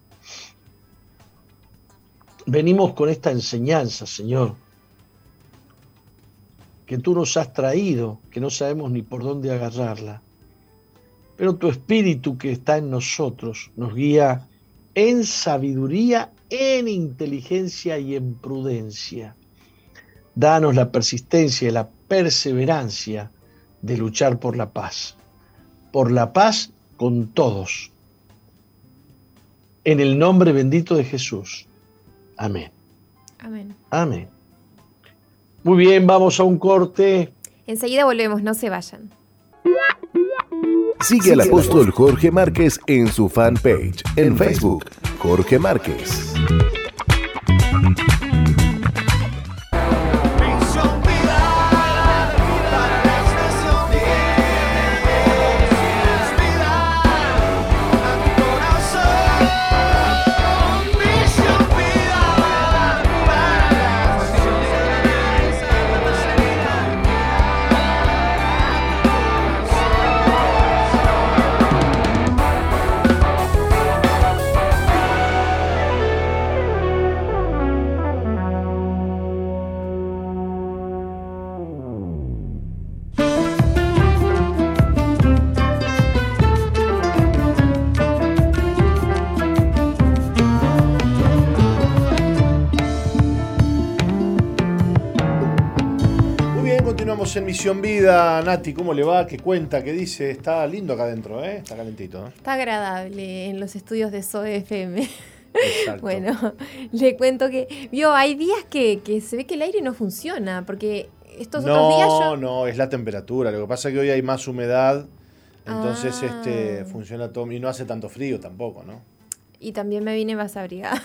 Venimos con esta enseñanza, Señor, que tú nos has traído, que no sabemos ni por dónde agarrarla. Pero tu espíritu que está en nosotros nos guía en sabiduría, en inteligencia y en prudencia. Danos la persistencia y la perseverancia de luchar por la paz. Por la paz con todos. En el nombre bendito de Jesús. Amén. Amén. Amén. Muy bien, vamos a un corte. Enseguida volvemos, no se vayan. Sigue al apóstol Jorge Márquez en su fanpage en Facebook, Jorge Márquez. Misión Vida. Nati, ¿cómo le va? ¿Qué cuenta? ¿Qué dice? Está lindo acá adentro, ¿eh? Está calentito. ¿eh? Está agradable en los estudios de SOFM. Exacto. Bueno, le cuento que, vio, hay días que, se ve que el aire no funciona, porque estos otros días No, no, es la temperatura. Lo que pasa es que hoy hay más humedad, entonces este ah. funciona todo y no hace tanto frío tampoco, ¿no? Y también me vine más abrigada.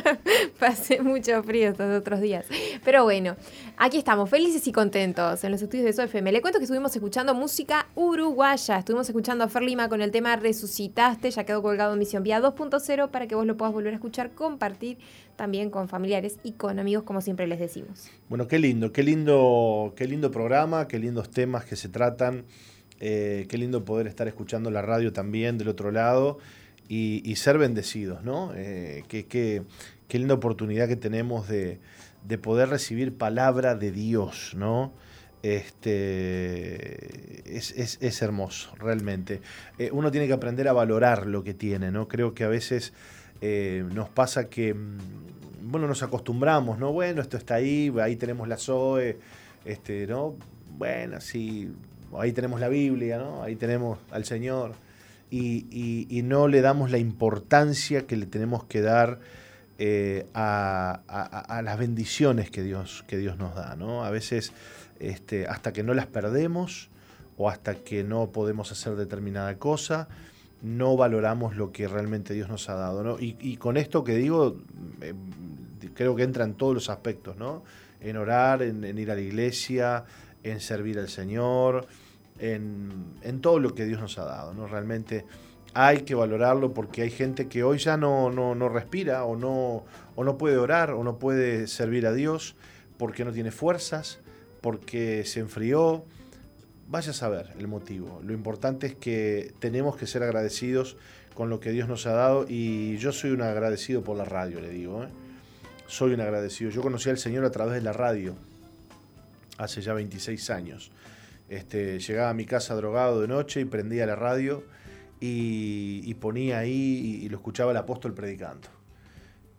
Pasé mucho frío estos otros días. Pero bueno, aquí estamos, felices y contentos en los estudios de SOFM. Le cuento que estuvimos escuchando música uruguaya. Estuvimos escuchando a Fer Lima con el tema Resucitaste. Ya quedó colgado en Misión Vía 2.0 para que vos lo puedas volver a escuchar, compartir también con familiares y con amigos, como siempre les decimos. Bueno, qué lindo, qué lindo, qué lindo programa, qué lindos temas que se tratan. Eh, qué lindo poder estar escuchando la radio también del otro lado y, ser bendecidos, ¿no? Eh, qué, linda oportunidad que tenemos de, poder recibir palabra de Dios, ¿no? Este, es, hermoso, realmente. Eh, uno tiene que aprender a valorar lo que tiene, ¿no? Creo que a veces eh, nos pasa que, mm, bueno, nos acostumbramos, ¿no? Bueno, esto está ahí, ahí tenemos la Zoe, este, ¿no? Bueno, sí, ahí tenemos la Biblia, ¿no? Ahí tenemos al Señor y, no le damos la importancia que le tenemos que dar eh, a, las bendiciones que Dios, que Dios nos da. ¿no? A veces este, hasta que no las perdemos o hasta que no podemos hacer determinada cosa, no valoramos lo que realmente Dios nos ha dado. ¿no? Y, con esto que digo, eh, creo que entra en todos los aspectos, ¿no? En orar, en ir a la iglesia, en servir al Señor, en, todo lo que Dios nos ha dado. ¿no? Realmente hay que valorarlo porque hay gente que hoy ya no, no, respira o no, o no puede orar o no puede servir a Dios porque no tiene fuerzas, porque se enfrió. Vaya a saber el motivo. Lo importante es que tenemos que ser agradecidos con lo que Dios nos ha dado y yo soy un agradecido por la radio, le digo. ¿eh? Soy un agradecido. Yo conocí al Señor a través de la radio hace ya 26 años. Este, llegaba a mi casa drogado de noche y prendía la radio y, ponía ahí y, lo escuchaba el apóstol predicando.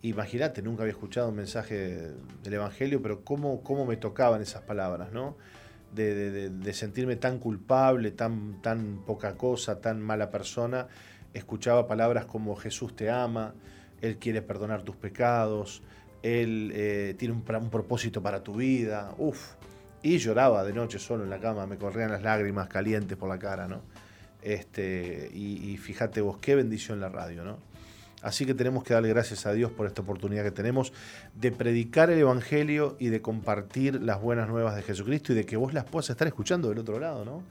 Imagínate, nunca había escuchado un mensaje del Evangelio, pero cómo, cómo me tocaban esas palabras, ¿no? De, sentirme tan culpable, tan, tan poca cosa, tan mala persona. Escuchaba palabras como Jesús te ama, Él quiere perdonar tus pecados, Él eh, tiene un, un propósito para tu vida. Uf, y lloraba de noche solo en la cama, me corrían las lágrimas calientes por la cara, ¿no? Este, y, fíjate vos, qué bendición la radio, ¿no? Así que tenemos que darle gracias a Dios por esta oportunidad que tenemos de predicar el Evangelio y de compartir las buenas nuevas de Jesucristo y de que vos las puedas estar escuchando del otro lado, ¿no?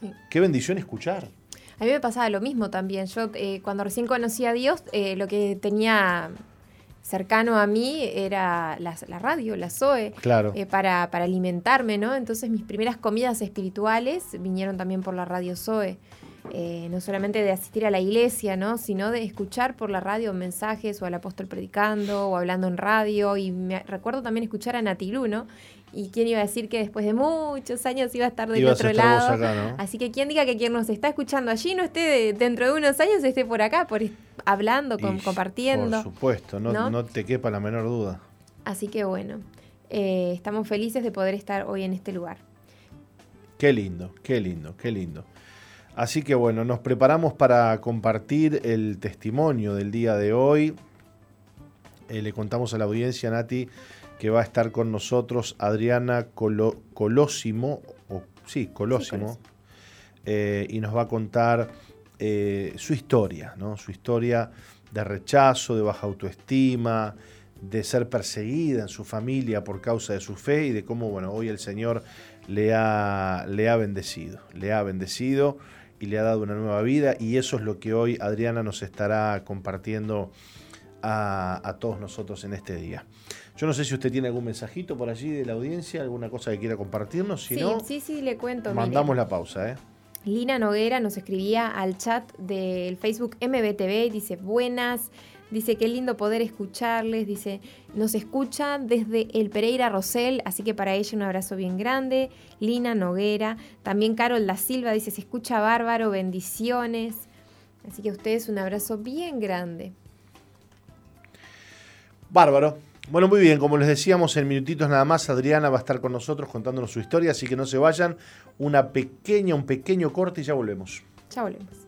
Sí. Qué bendición escuchar. A mí me pasaba lo mismo también. Yo eh, cuando recién conocí a Dios, eh, lo que tenía cercano a mí era la, radio, la claro. Eh, para, para, alimentarme, ¿no? Entonces mis primeras comidas espirituales vinieron también por la radio Zoe. Eh, no solamente de asistir a la iglesia, ¿no? sino de escuchar por la radio mensajes o al apóstol predicando o hablando en radio. Y me recuerdo también escuchar a Natilú, ¿no? Y quién iba a decir que después de muchos años iba a estar del otro lado. Así que quien diga que quien nos está escuchando allí no esté dentro de unos años, esté por acá, por hablando, compartiendo. Por supuesto, no, te quepa la menor duda. Así que bueno, eh, estamos felices de poder estar hoy en este lugar. Qué lindo, qué lindo, qué lindo. Así que bueno, nos preparamos para compartir el testimonio del día de hoy. Eh, le contamos a la audiencia, Nati, que va a estar con nosotros Adriana Colosimo, o, sí, Colosimo, eh, y nos va a contar eh, su historia, ¿no? su historia de rechazo, de baja autoestima, de ser perseguida en su familia por causa de su fe y de cómo bueno, hoy el Señor le ha, le ha bendecido, le ha bendecido y le ha dado una nueva vida y eso es lo que hoy Adriana nos estará compartiendo a, a todos nosotros en este día. Yo no sé si usted tiene algún mensajito por allí de la audiencia, alguna cosa que quiera compartirnos. Si sí, no, sí, sí, le cuento. Mandamos la pausa, ¿eh? Lina Noguera nos escribía al chat del Facebook MBTV y dice, buenas, dice, qué lindo poder escucharles, dice, nos escuchan desde el Pereira Rosell, así que para ella un abrazo bien grande. Lina Noguera, también Carol Da Silva dice, se escucha bárbaro, bendiciones. Así que a ustedes un abrazo bien grande. Bárbaro. Bueno, muy bien, como les decíamos, en minutitos nada más, Adriana va a estar con nosotros contándonos su historia, así que no se vayan. Una pequeña, un pequeño corte y ya volvemos. Ya volvemos.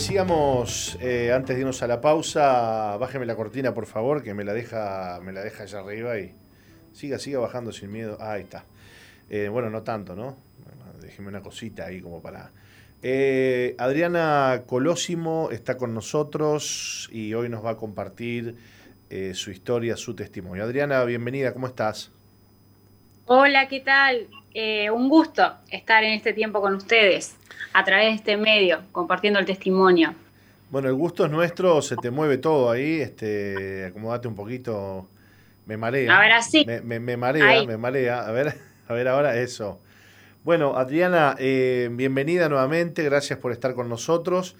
Decíamos eh, antes de irnos a la pausa, bájeme la cortina por favor, que me la deja, me la deja allá arriba y siga, siga bajando sin miedo. Ah, ahí está. Eh, bueno, no tanto, ¿no? Déjeme una cosita ahí como para. Eh, Adriana Colosimo está con nosotros y hoy nos va a compartir su historia, su testimonio. Adriana, bienvenida, ¿cómo estás? Hola, ¿qué tal? un gusto estar en este tiempo con ustedes a través de este medio, compartiendo el testimonio. Bueno, el gusto es nuestro, se te mueve todo ahí, este, acomodate un poquito, me marea. A ver, así. Me, marea, me marea. A ver, a ver ahora eso. Bueno, Adriana, eh, bienvenida nuevamente, gracias por estar con nosotros.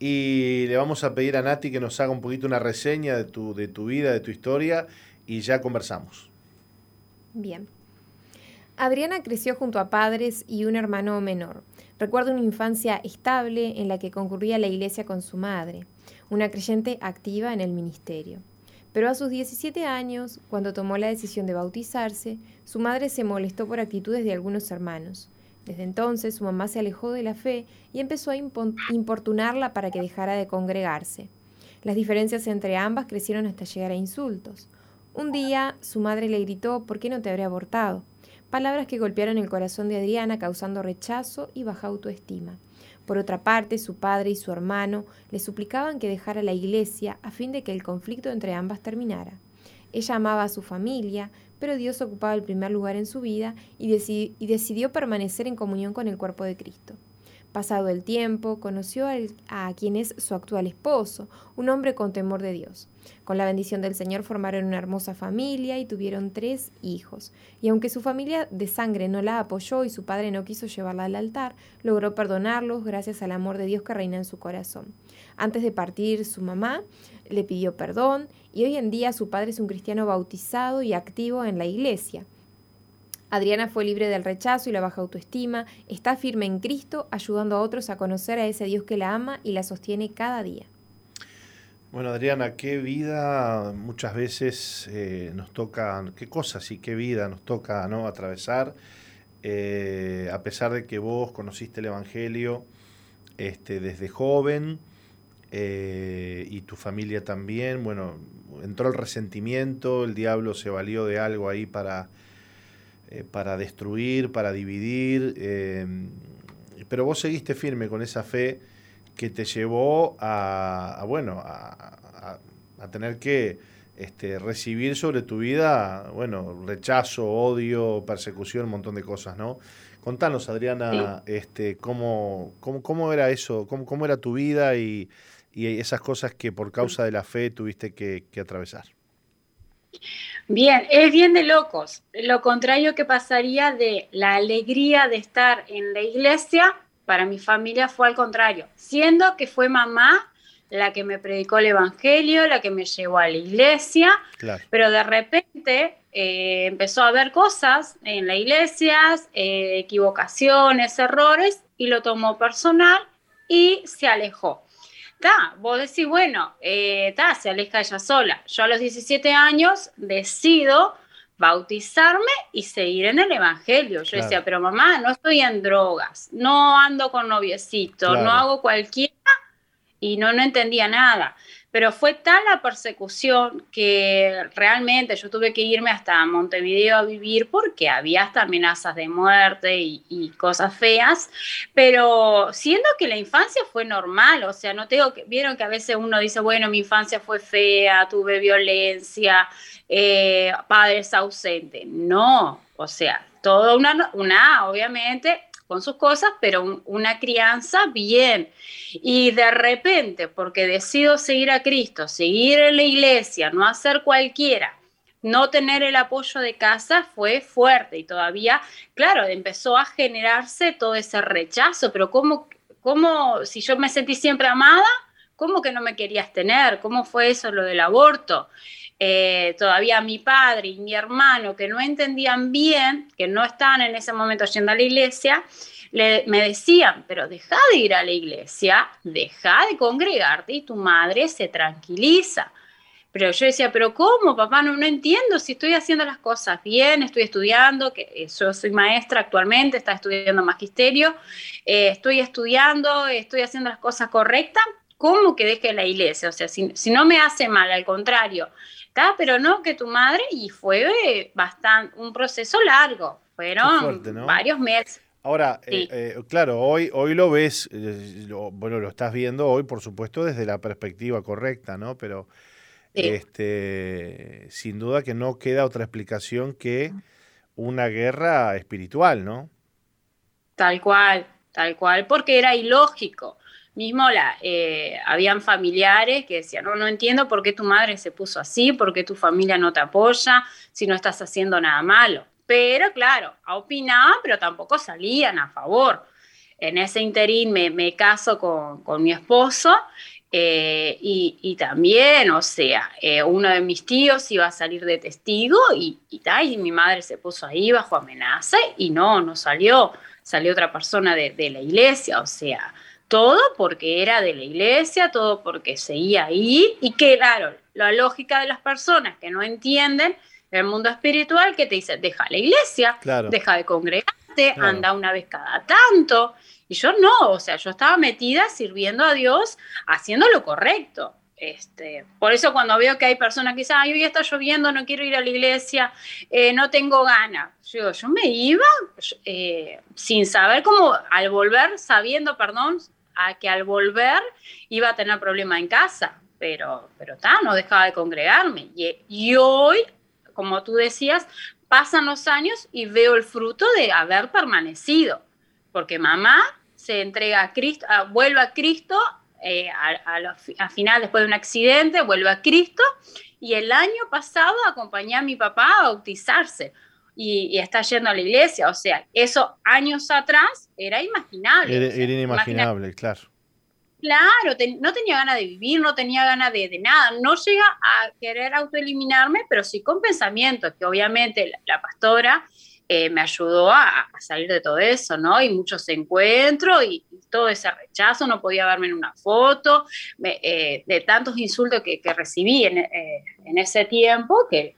Y le vamos a pedir a Nati que nos haga un poquito una reseña de tu, de tu vida, de tu historia, y ya conversamos. Bien. Adriana creció junto a padres y un hermano menor. Recuerda una infancia estable en la que concurría a la iglesia con su madre, una creyente activa en el ministerio. Pero a sus 17 años, cuando tomó la decisión de bautizarse, su madre se molestó por actitudes de algunos hermanos. Desde entonces su mamá se alejó de la fe y empezó a importunarla para que dejara de congregarse. Las diferencias entre ambas crecieron hasta llegar a insultos. Un día su madre le gritó ¿por qué no te habré abortado? Palabras que golpearon el corazón de Adriana causando rechazo y baja autoestima. Por otra parte, su padre y su hermano le suplicaban que dejara la iglesia a fin de que el conflicto entre ambas terminara. Ella amaba a su familia, pero Dios ocupaba el primer lugar en su vida y, decidió permanecer en comunión con el cuerpo de Cristo. Pasado el tiempo, conoció a quien es su actual esposo, un hombre con temor de Dios. Con la bendición del Señor formaron una hermosa familia y tuvieron tres hijos. Y aunque su familia de sangre no la apoyó y su padre no quiso llevarla al altar, logró perdonarlos gracias al amor de Dios que reina en su corazón. Antes de partir, su mamá le pidió perdón y hoy en día su padre es un cristiano bautizado y activo en la iglesia. Adriana fue libre del rechazo y la baja autoestima, está firme en Cristo, ayudando a otros a conocer a ese Dios que la ama y la sostiene cada día. Bueno, Adriana, qué vida muchas veces eh, nos toca, qué cosas y qué vida nos toca ¿no? atravesar, eh, a pesar de que vos conociste el Evangelio este, desde joven eh, y tu familia también, bueno, entró el resentimiento, el diablo se valió de algo ahí para para destruir, para dividir, pero vos seguiste firme con esa fe que te llevó a, bueno, a, tener que este, recibir sobre tu vida, bueno, rechazo, odio, persecución, un montón de cosas, ¿no? Contanos, Adriana, este, cómo, cómo, era eso, cómo, cómo era tu vida y, esas cosas que por causa de la fe tuviste que, que atravesar. Bien, es bien de locos. Lo contrario que pasaría de la alegría de estar en la iglesia, para mi familia fue al contrario, siendo que fue mamá la que me predicó el Evangelio, la que me llevó a la iglesia, pero de repente eh, empezó a haber cosas en la iglesia, eh, equivocaciones, errores, y lo tomó personal y se alejó vos decís, bueno, eh, se aleja ella sola. Yo a los 17 años decido bautizarme y seguir en el Evangelio. Yo decía, pero mamá, no estoy en drogas, no ando con noviecito, no hago cualquiera y no, no entendía nada. Pero fue tal la persecución que realmente yo tuve que irme hasta Montevideo a vivir porque había hasta amenazas de muerte y, cosas feas, pero siendo que la infancia fue normal, o sea, no tengo que, vieron que a veces uno dice, bueno, mi infancia fue fea, tuve violencia, eh, padres ausentes, no, o sea, toda una, una, obviamente, con sus cosas, pero una crianza bien. Y de repente, porque decido seguir a Cristo, seguir en la iglesia, no hacer cualquiera, no tener el apoyo de casa fue fuerte y todavía, claro, empezó a generarse todo ese rechazo, pero ¿cómo, cómo si yo me sentí siempre amada, cómo que no me querías tener? ¿Cómo fue eso lo del aborto? Eh, todavía mi padre y mi hermano que no entendían bien, que no estaban en ese momento yendo a la iglesia, me decían, pero deja de ir a la iglesia, deja de congregarte y tu madre se tranquiliza. Pero yo decía, pero ¿cómo, papá? No, no entiendo si estoy haciendo las cosas bien, estoy estudiando, que eh, yo soy maestra actualmente, está estudiando magisterio, eh, estoy estudiando, estoy haciendo las cosas correctas, ¿cómo que deje la iglesia? O sea, si, si no me hace mal, al contrario, pero no que tu madre, y fue bastante, un proceso largo, fueron varios meses. Ahora, eh, eh, claro, hoy, hoy lo ves, eh, bueno, lo estás viendo hoy, por supuesto, desde la perspectiva correcta, ¿no? Pero este, sin duda que no queda otra explicación que una guerra espiritual, ¿no? Tal cual, tal cual, porque era ilógico mismo la, eh, habían familiares que decían, no, no entiendo por qué tu madre se puso así, por qué tu familia no te apoya, si no estás haciendo nada malo. Pero claro, opinaban, pero tampoco salían a favor. En ese interín me, caso con, mi esposo eh, y, también, o sea, eh, uno de mis tíos iba a salir de testigo y, y, y, mi madre se puso ahí bajo amenaza y no, no salió, salió otra persona de, de la iglesia, o sea, todo porque era de la iglesia, todo porque seguía ahí y que, claro, la lógica de las personas que no entienden el mundo espiritual que te dice, deja la iglesia, deja de congregarte, anda una vez cada tanto. Y yo no, o sea, yo estaba metida sirviendo a Dios, haciendo lo correcto. Este, por eso cuando veo que hay personas que dicen, ay, hoy está lloviendo, no quiero ir a la iglesia, eh, no tengo ganas. Yo, yo me iba eh, sin saber cómo, al volver, sabiendo, perdón, a que al volver iba a tener problemas en casa, pero pero no dejaba de congregarme. Y, hoy, como tú decías, pasan los años y veo el fruto de haber permanecido, porque mamá se entrega a Cristo, vuelve a Cristo eh, a, final después de un accidente, vuelve a Cristo y el año pasado acompañé a mi papá a bautizarse y, está yendo a la iglesia, o sea, eso años atrás era imaginable. Era, inimaginable, claro. Claro, no tenía ganas de vivir, no tenía ganas de, nada, no llega a querer autoeliminarme, pero sí con pensamientos, que obviamente la, pastora eh, me ayudó a, salir de todo eso, ¿no? Y muchos encuentros y, todo ese rechazo, no podía verme en una foto, eh, de tantos insultos que, recibí en, eh, en, ese tiempo que,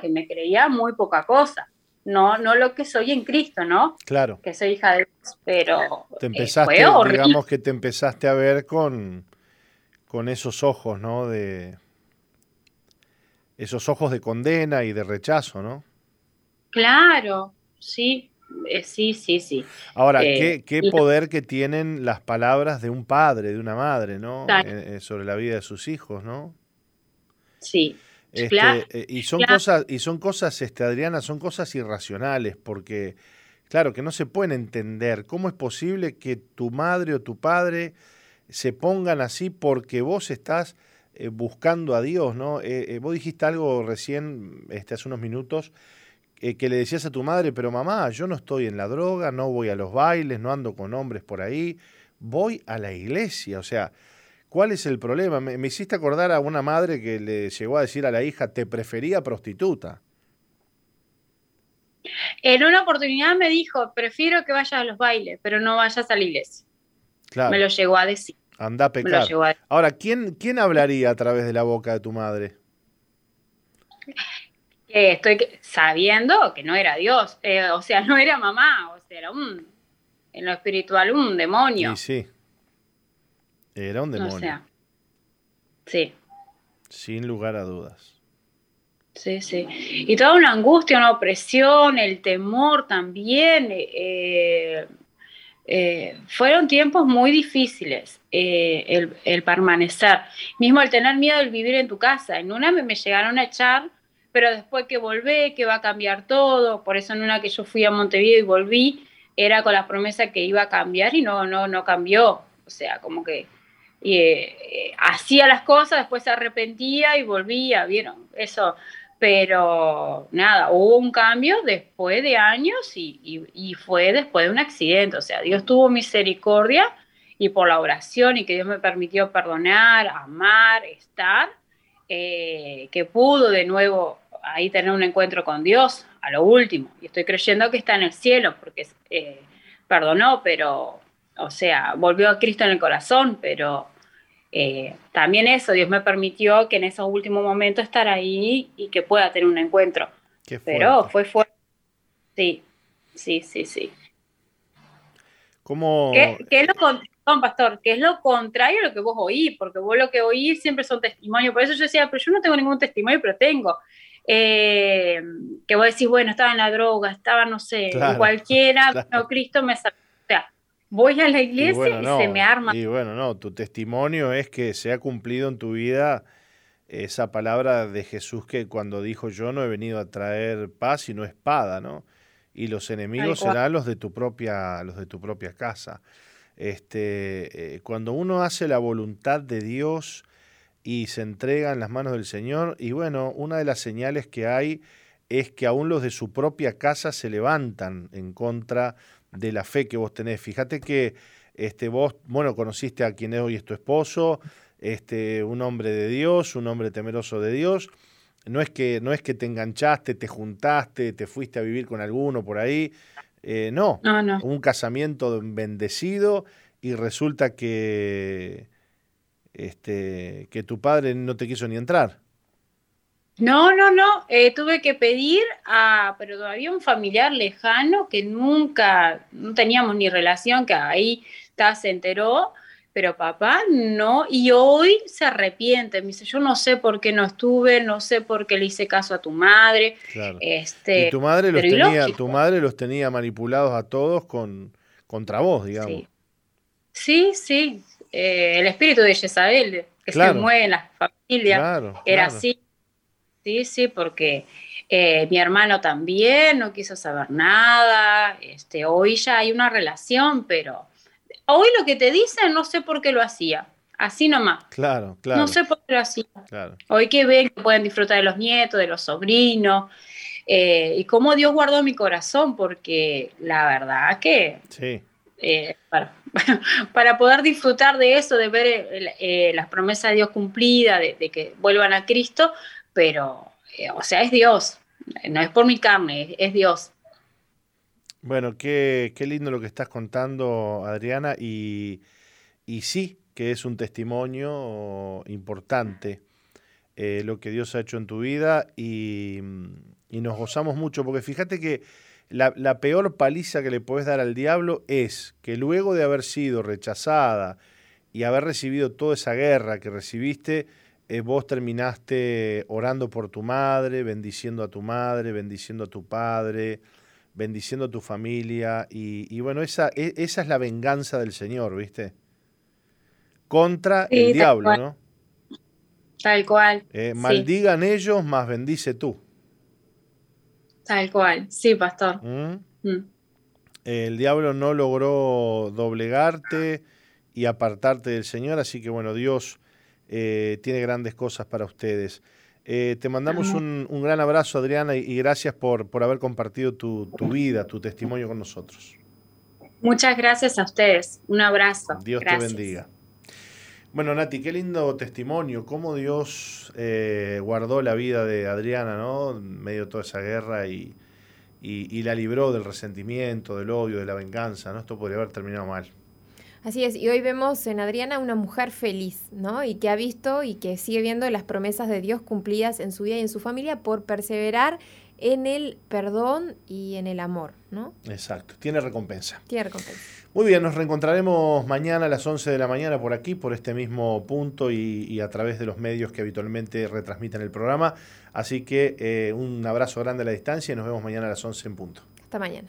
que me creía muy poca cosa no, no lo que soy en Cristo, ¿no? Claro. Que soy hija de Dios, pero te empezaste, digamos que te empezaste a ver con, con esos ojos, ¿no? De esos ojos de condena y de rechazo, ¿no? Claro, sí, eh, sí, sí, sí. Ahora, ¿qué, eh, poder que tienen las palabras de un padre, de una madre, ¿no? Eh, sobre la vida de sus hijos, ¿no? Sí. Este, eh, y son cosas, y son cosas, este, Adriana, son cosas irracionales, porque, claro, que no se pueden entender. ¿Cómo es posible que tu madre o tu padre se pongan así porque vos estás eh, buscando a Dios, ¿no? Eh, vos dijiste algo recién, este, hace unos minutos, que le decías a tu madre, pero mamá, yo no estoy en la droga, no voy a los bailes, no ando con hombres por ahí, voy a la iglesia, o sea, ¿Cuál es el problema? Me, hiciste acordar a una madre que le llegó a decir a la hija, te prefería prostituta. En una oportunidad me dijo, prefiero que vayas a los bailes, pero no vayas a la iglesia. Claro. Me lo llegó a decir. Anda a pecar. Ahora, ¿quién, ¿quién hablaría a través de la boca de tu madre? estoy sabiendo que no era Dios, eh, o sea, no era mamá, o sea, era un, en lo espiritual, un demonio. Sí, sí. Era un demonio. sí. Sin lugar a dudas. Sí, sí. Y toda una angustia, una opresión, el temor también. Eh, eh, fueron tiempos muy difíciles eh, el, el, permanecer. Mismo el tener miedo de vivir en tu casa. En una me, me, llegaron a echar, pero después que volví, que va a cambiar todo. Por eso en una que yo fui a Montevideo y volví, era con la promesa que iba a cambiar y no, no, no cambió. O sea, como que y eh, hacía las cosas, después se arrepentía y volvía, ¿vieron? Eso, pero nada, hubo un cambio después de años y, fue después de un accidente, o sea, Dios tuvo misericordia y por la oración y que Dios me permitió perdonar, amar, estar, eh, que pudo de nuevo ahí tener un encuentro con Dios a lo último. Y estoy creyendo que está en el cielo porque eh, perdonó, pero, o sea, volvió a Cristo en el corazón, pero eh, también eso, Dios me permitió que en esos últimos momentos estar ahí y que pueda tener un encuentro. Pero fue fuerte. Sí, sí, sí, sí. ¿Cómo? ¿Qué, es lo pastor? ¿Qué es lo contrario a lo que vos oís? Porque vos lo que oís siempre son testimonios. Por eso yo decía, pero yo no tengo ningún testimonio, pero tengo. Eh, que vos decís, bueno, estaba en la droga, estaba, no sé, cualquiera, no, Cristo me sacó voy a la iglesia y, se me arma. Y bueno, no, tu testimonio es que se ha cumplido en tu vida esa palabra de Jesús que cuando dijo yo no he venido a traer paz sino espada, ¿no? Y los enemigos serán los de tu propia, los de tu propia casa. Este, eh, cuando uno hace la voluntad de Dios y se entrega en las manos del Señor, y bueno, una de las señales que hay es que aún los de su propia casa se levantan en contra de la fe que vos tenés. Fíjate que este, vos, bueno, conociste a quien es hoy es tu esposo, este, un hombre de Dios, un hombre temeroso de Dios. No es, que, no es que te enganchaste, te juntaste, te fuiste a vivir con alguno por ahí. Eh, no, un casamiento bendecido y resulta que, este, que tu padre no te quiso ni entrar. No, no, no, eh, tuve que pedir a, pero todavía un familiar lejano que nunca, no teníamos ni relación, que ahí está, se enteró, pero papá no, y hoy se arrepiente, me dice, yo no sé por qué no estuve, no sé por qué le hice caso a tu madre. Este, y tu madre los tenía, tu madre los tenía manipulados a todos con, contra vos, digamos. Sí, sí, eh, el espíritu de Jezabel, que se mueve en la familia, era así Sí, sí, porque Eh, mi hermano también no quiso saber nada. Este, hoy ya hay una relación, pero hoy lo que te dicen no sé por qué lo hacía. Así nomás. Claro, claro. No sé por qué lo hacía. Hoy que ven que pueden disfrutar de los nietos, de los sobrinos. Eh, y cómo Dios guardó mi corazón, porque la verdad que sí. Eh, para, para, poder disfrutar de eso, de ver las promesas de Dios cumplidas, de, de, que vuelvan a Cristo, pero, o sea, es Dios, no es por mi carne, es Dios. Bueno, qué, lindo lo que estás contando, Adriana, y, sí, que es un testimonio importante eh, lo que Dios ha hecho en tu vida y, nos gozamos mucho, porque fíjate que la, peor paliza que le puedes dar al diablo es que luego de haber sido rechazada y haber recibido toda esa guerra que recibiste, eh, vos terminaste orando por tu madre, bendiciendo a tu madre, bendiciendo a tu padre, bendiciendo a tu familia. Y, bueno, esa, e, esa es la venganza del Señor, ¿viste? Contra el diablo, ¿no? Tal cual. Eh, maldigan ellos, más bendice tú. Tal cual, sí, pastor. ¿Mm? Mm. El diablo no logró doblegarte y apartarte del Señor, así que bueno, Dios eh, tiene grandes cosas para ustedes. Eh, te mandamos un, gran abrazo, Adriana, y, gracias por, por, haber compartido tu, vida, tu testimonio con nosotros. Muchas gracias a ustedes. Un abrazo. Dios te bendiga. Bueno, Nati, qué lindo testimonio, cómo Dios eh, guardó la vida de Adriana, ¿no? En medio de toda esa guerra y, y, la libró del resentimiento, del odio, de la venganza, ¿no? Esto podría haber terminado mal. Así es, y hoy vemos en Adriana una mujer feliz, ¿no? Y que ha visto y que sigue viendo las promesas de Dios cumplidas en su vida y en su familia por perseverar en el perdón y en el amor, ¿no? Exacto, tiene recompensa. Tiene recompensa. Muy bien, nos reencontraremos mañana a las 11 de la mañana por aquí, por este mismo punto y, a través de los medios que habitualmente retransmiten el programa. Así que eh, un abrazo grande a la distancia y nos vemos mañana a las 11 en punto. Hasta mañana.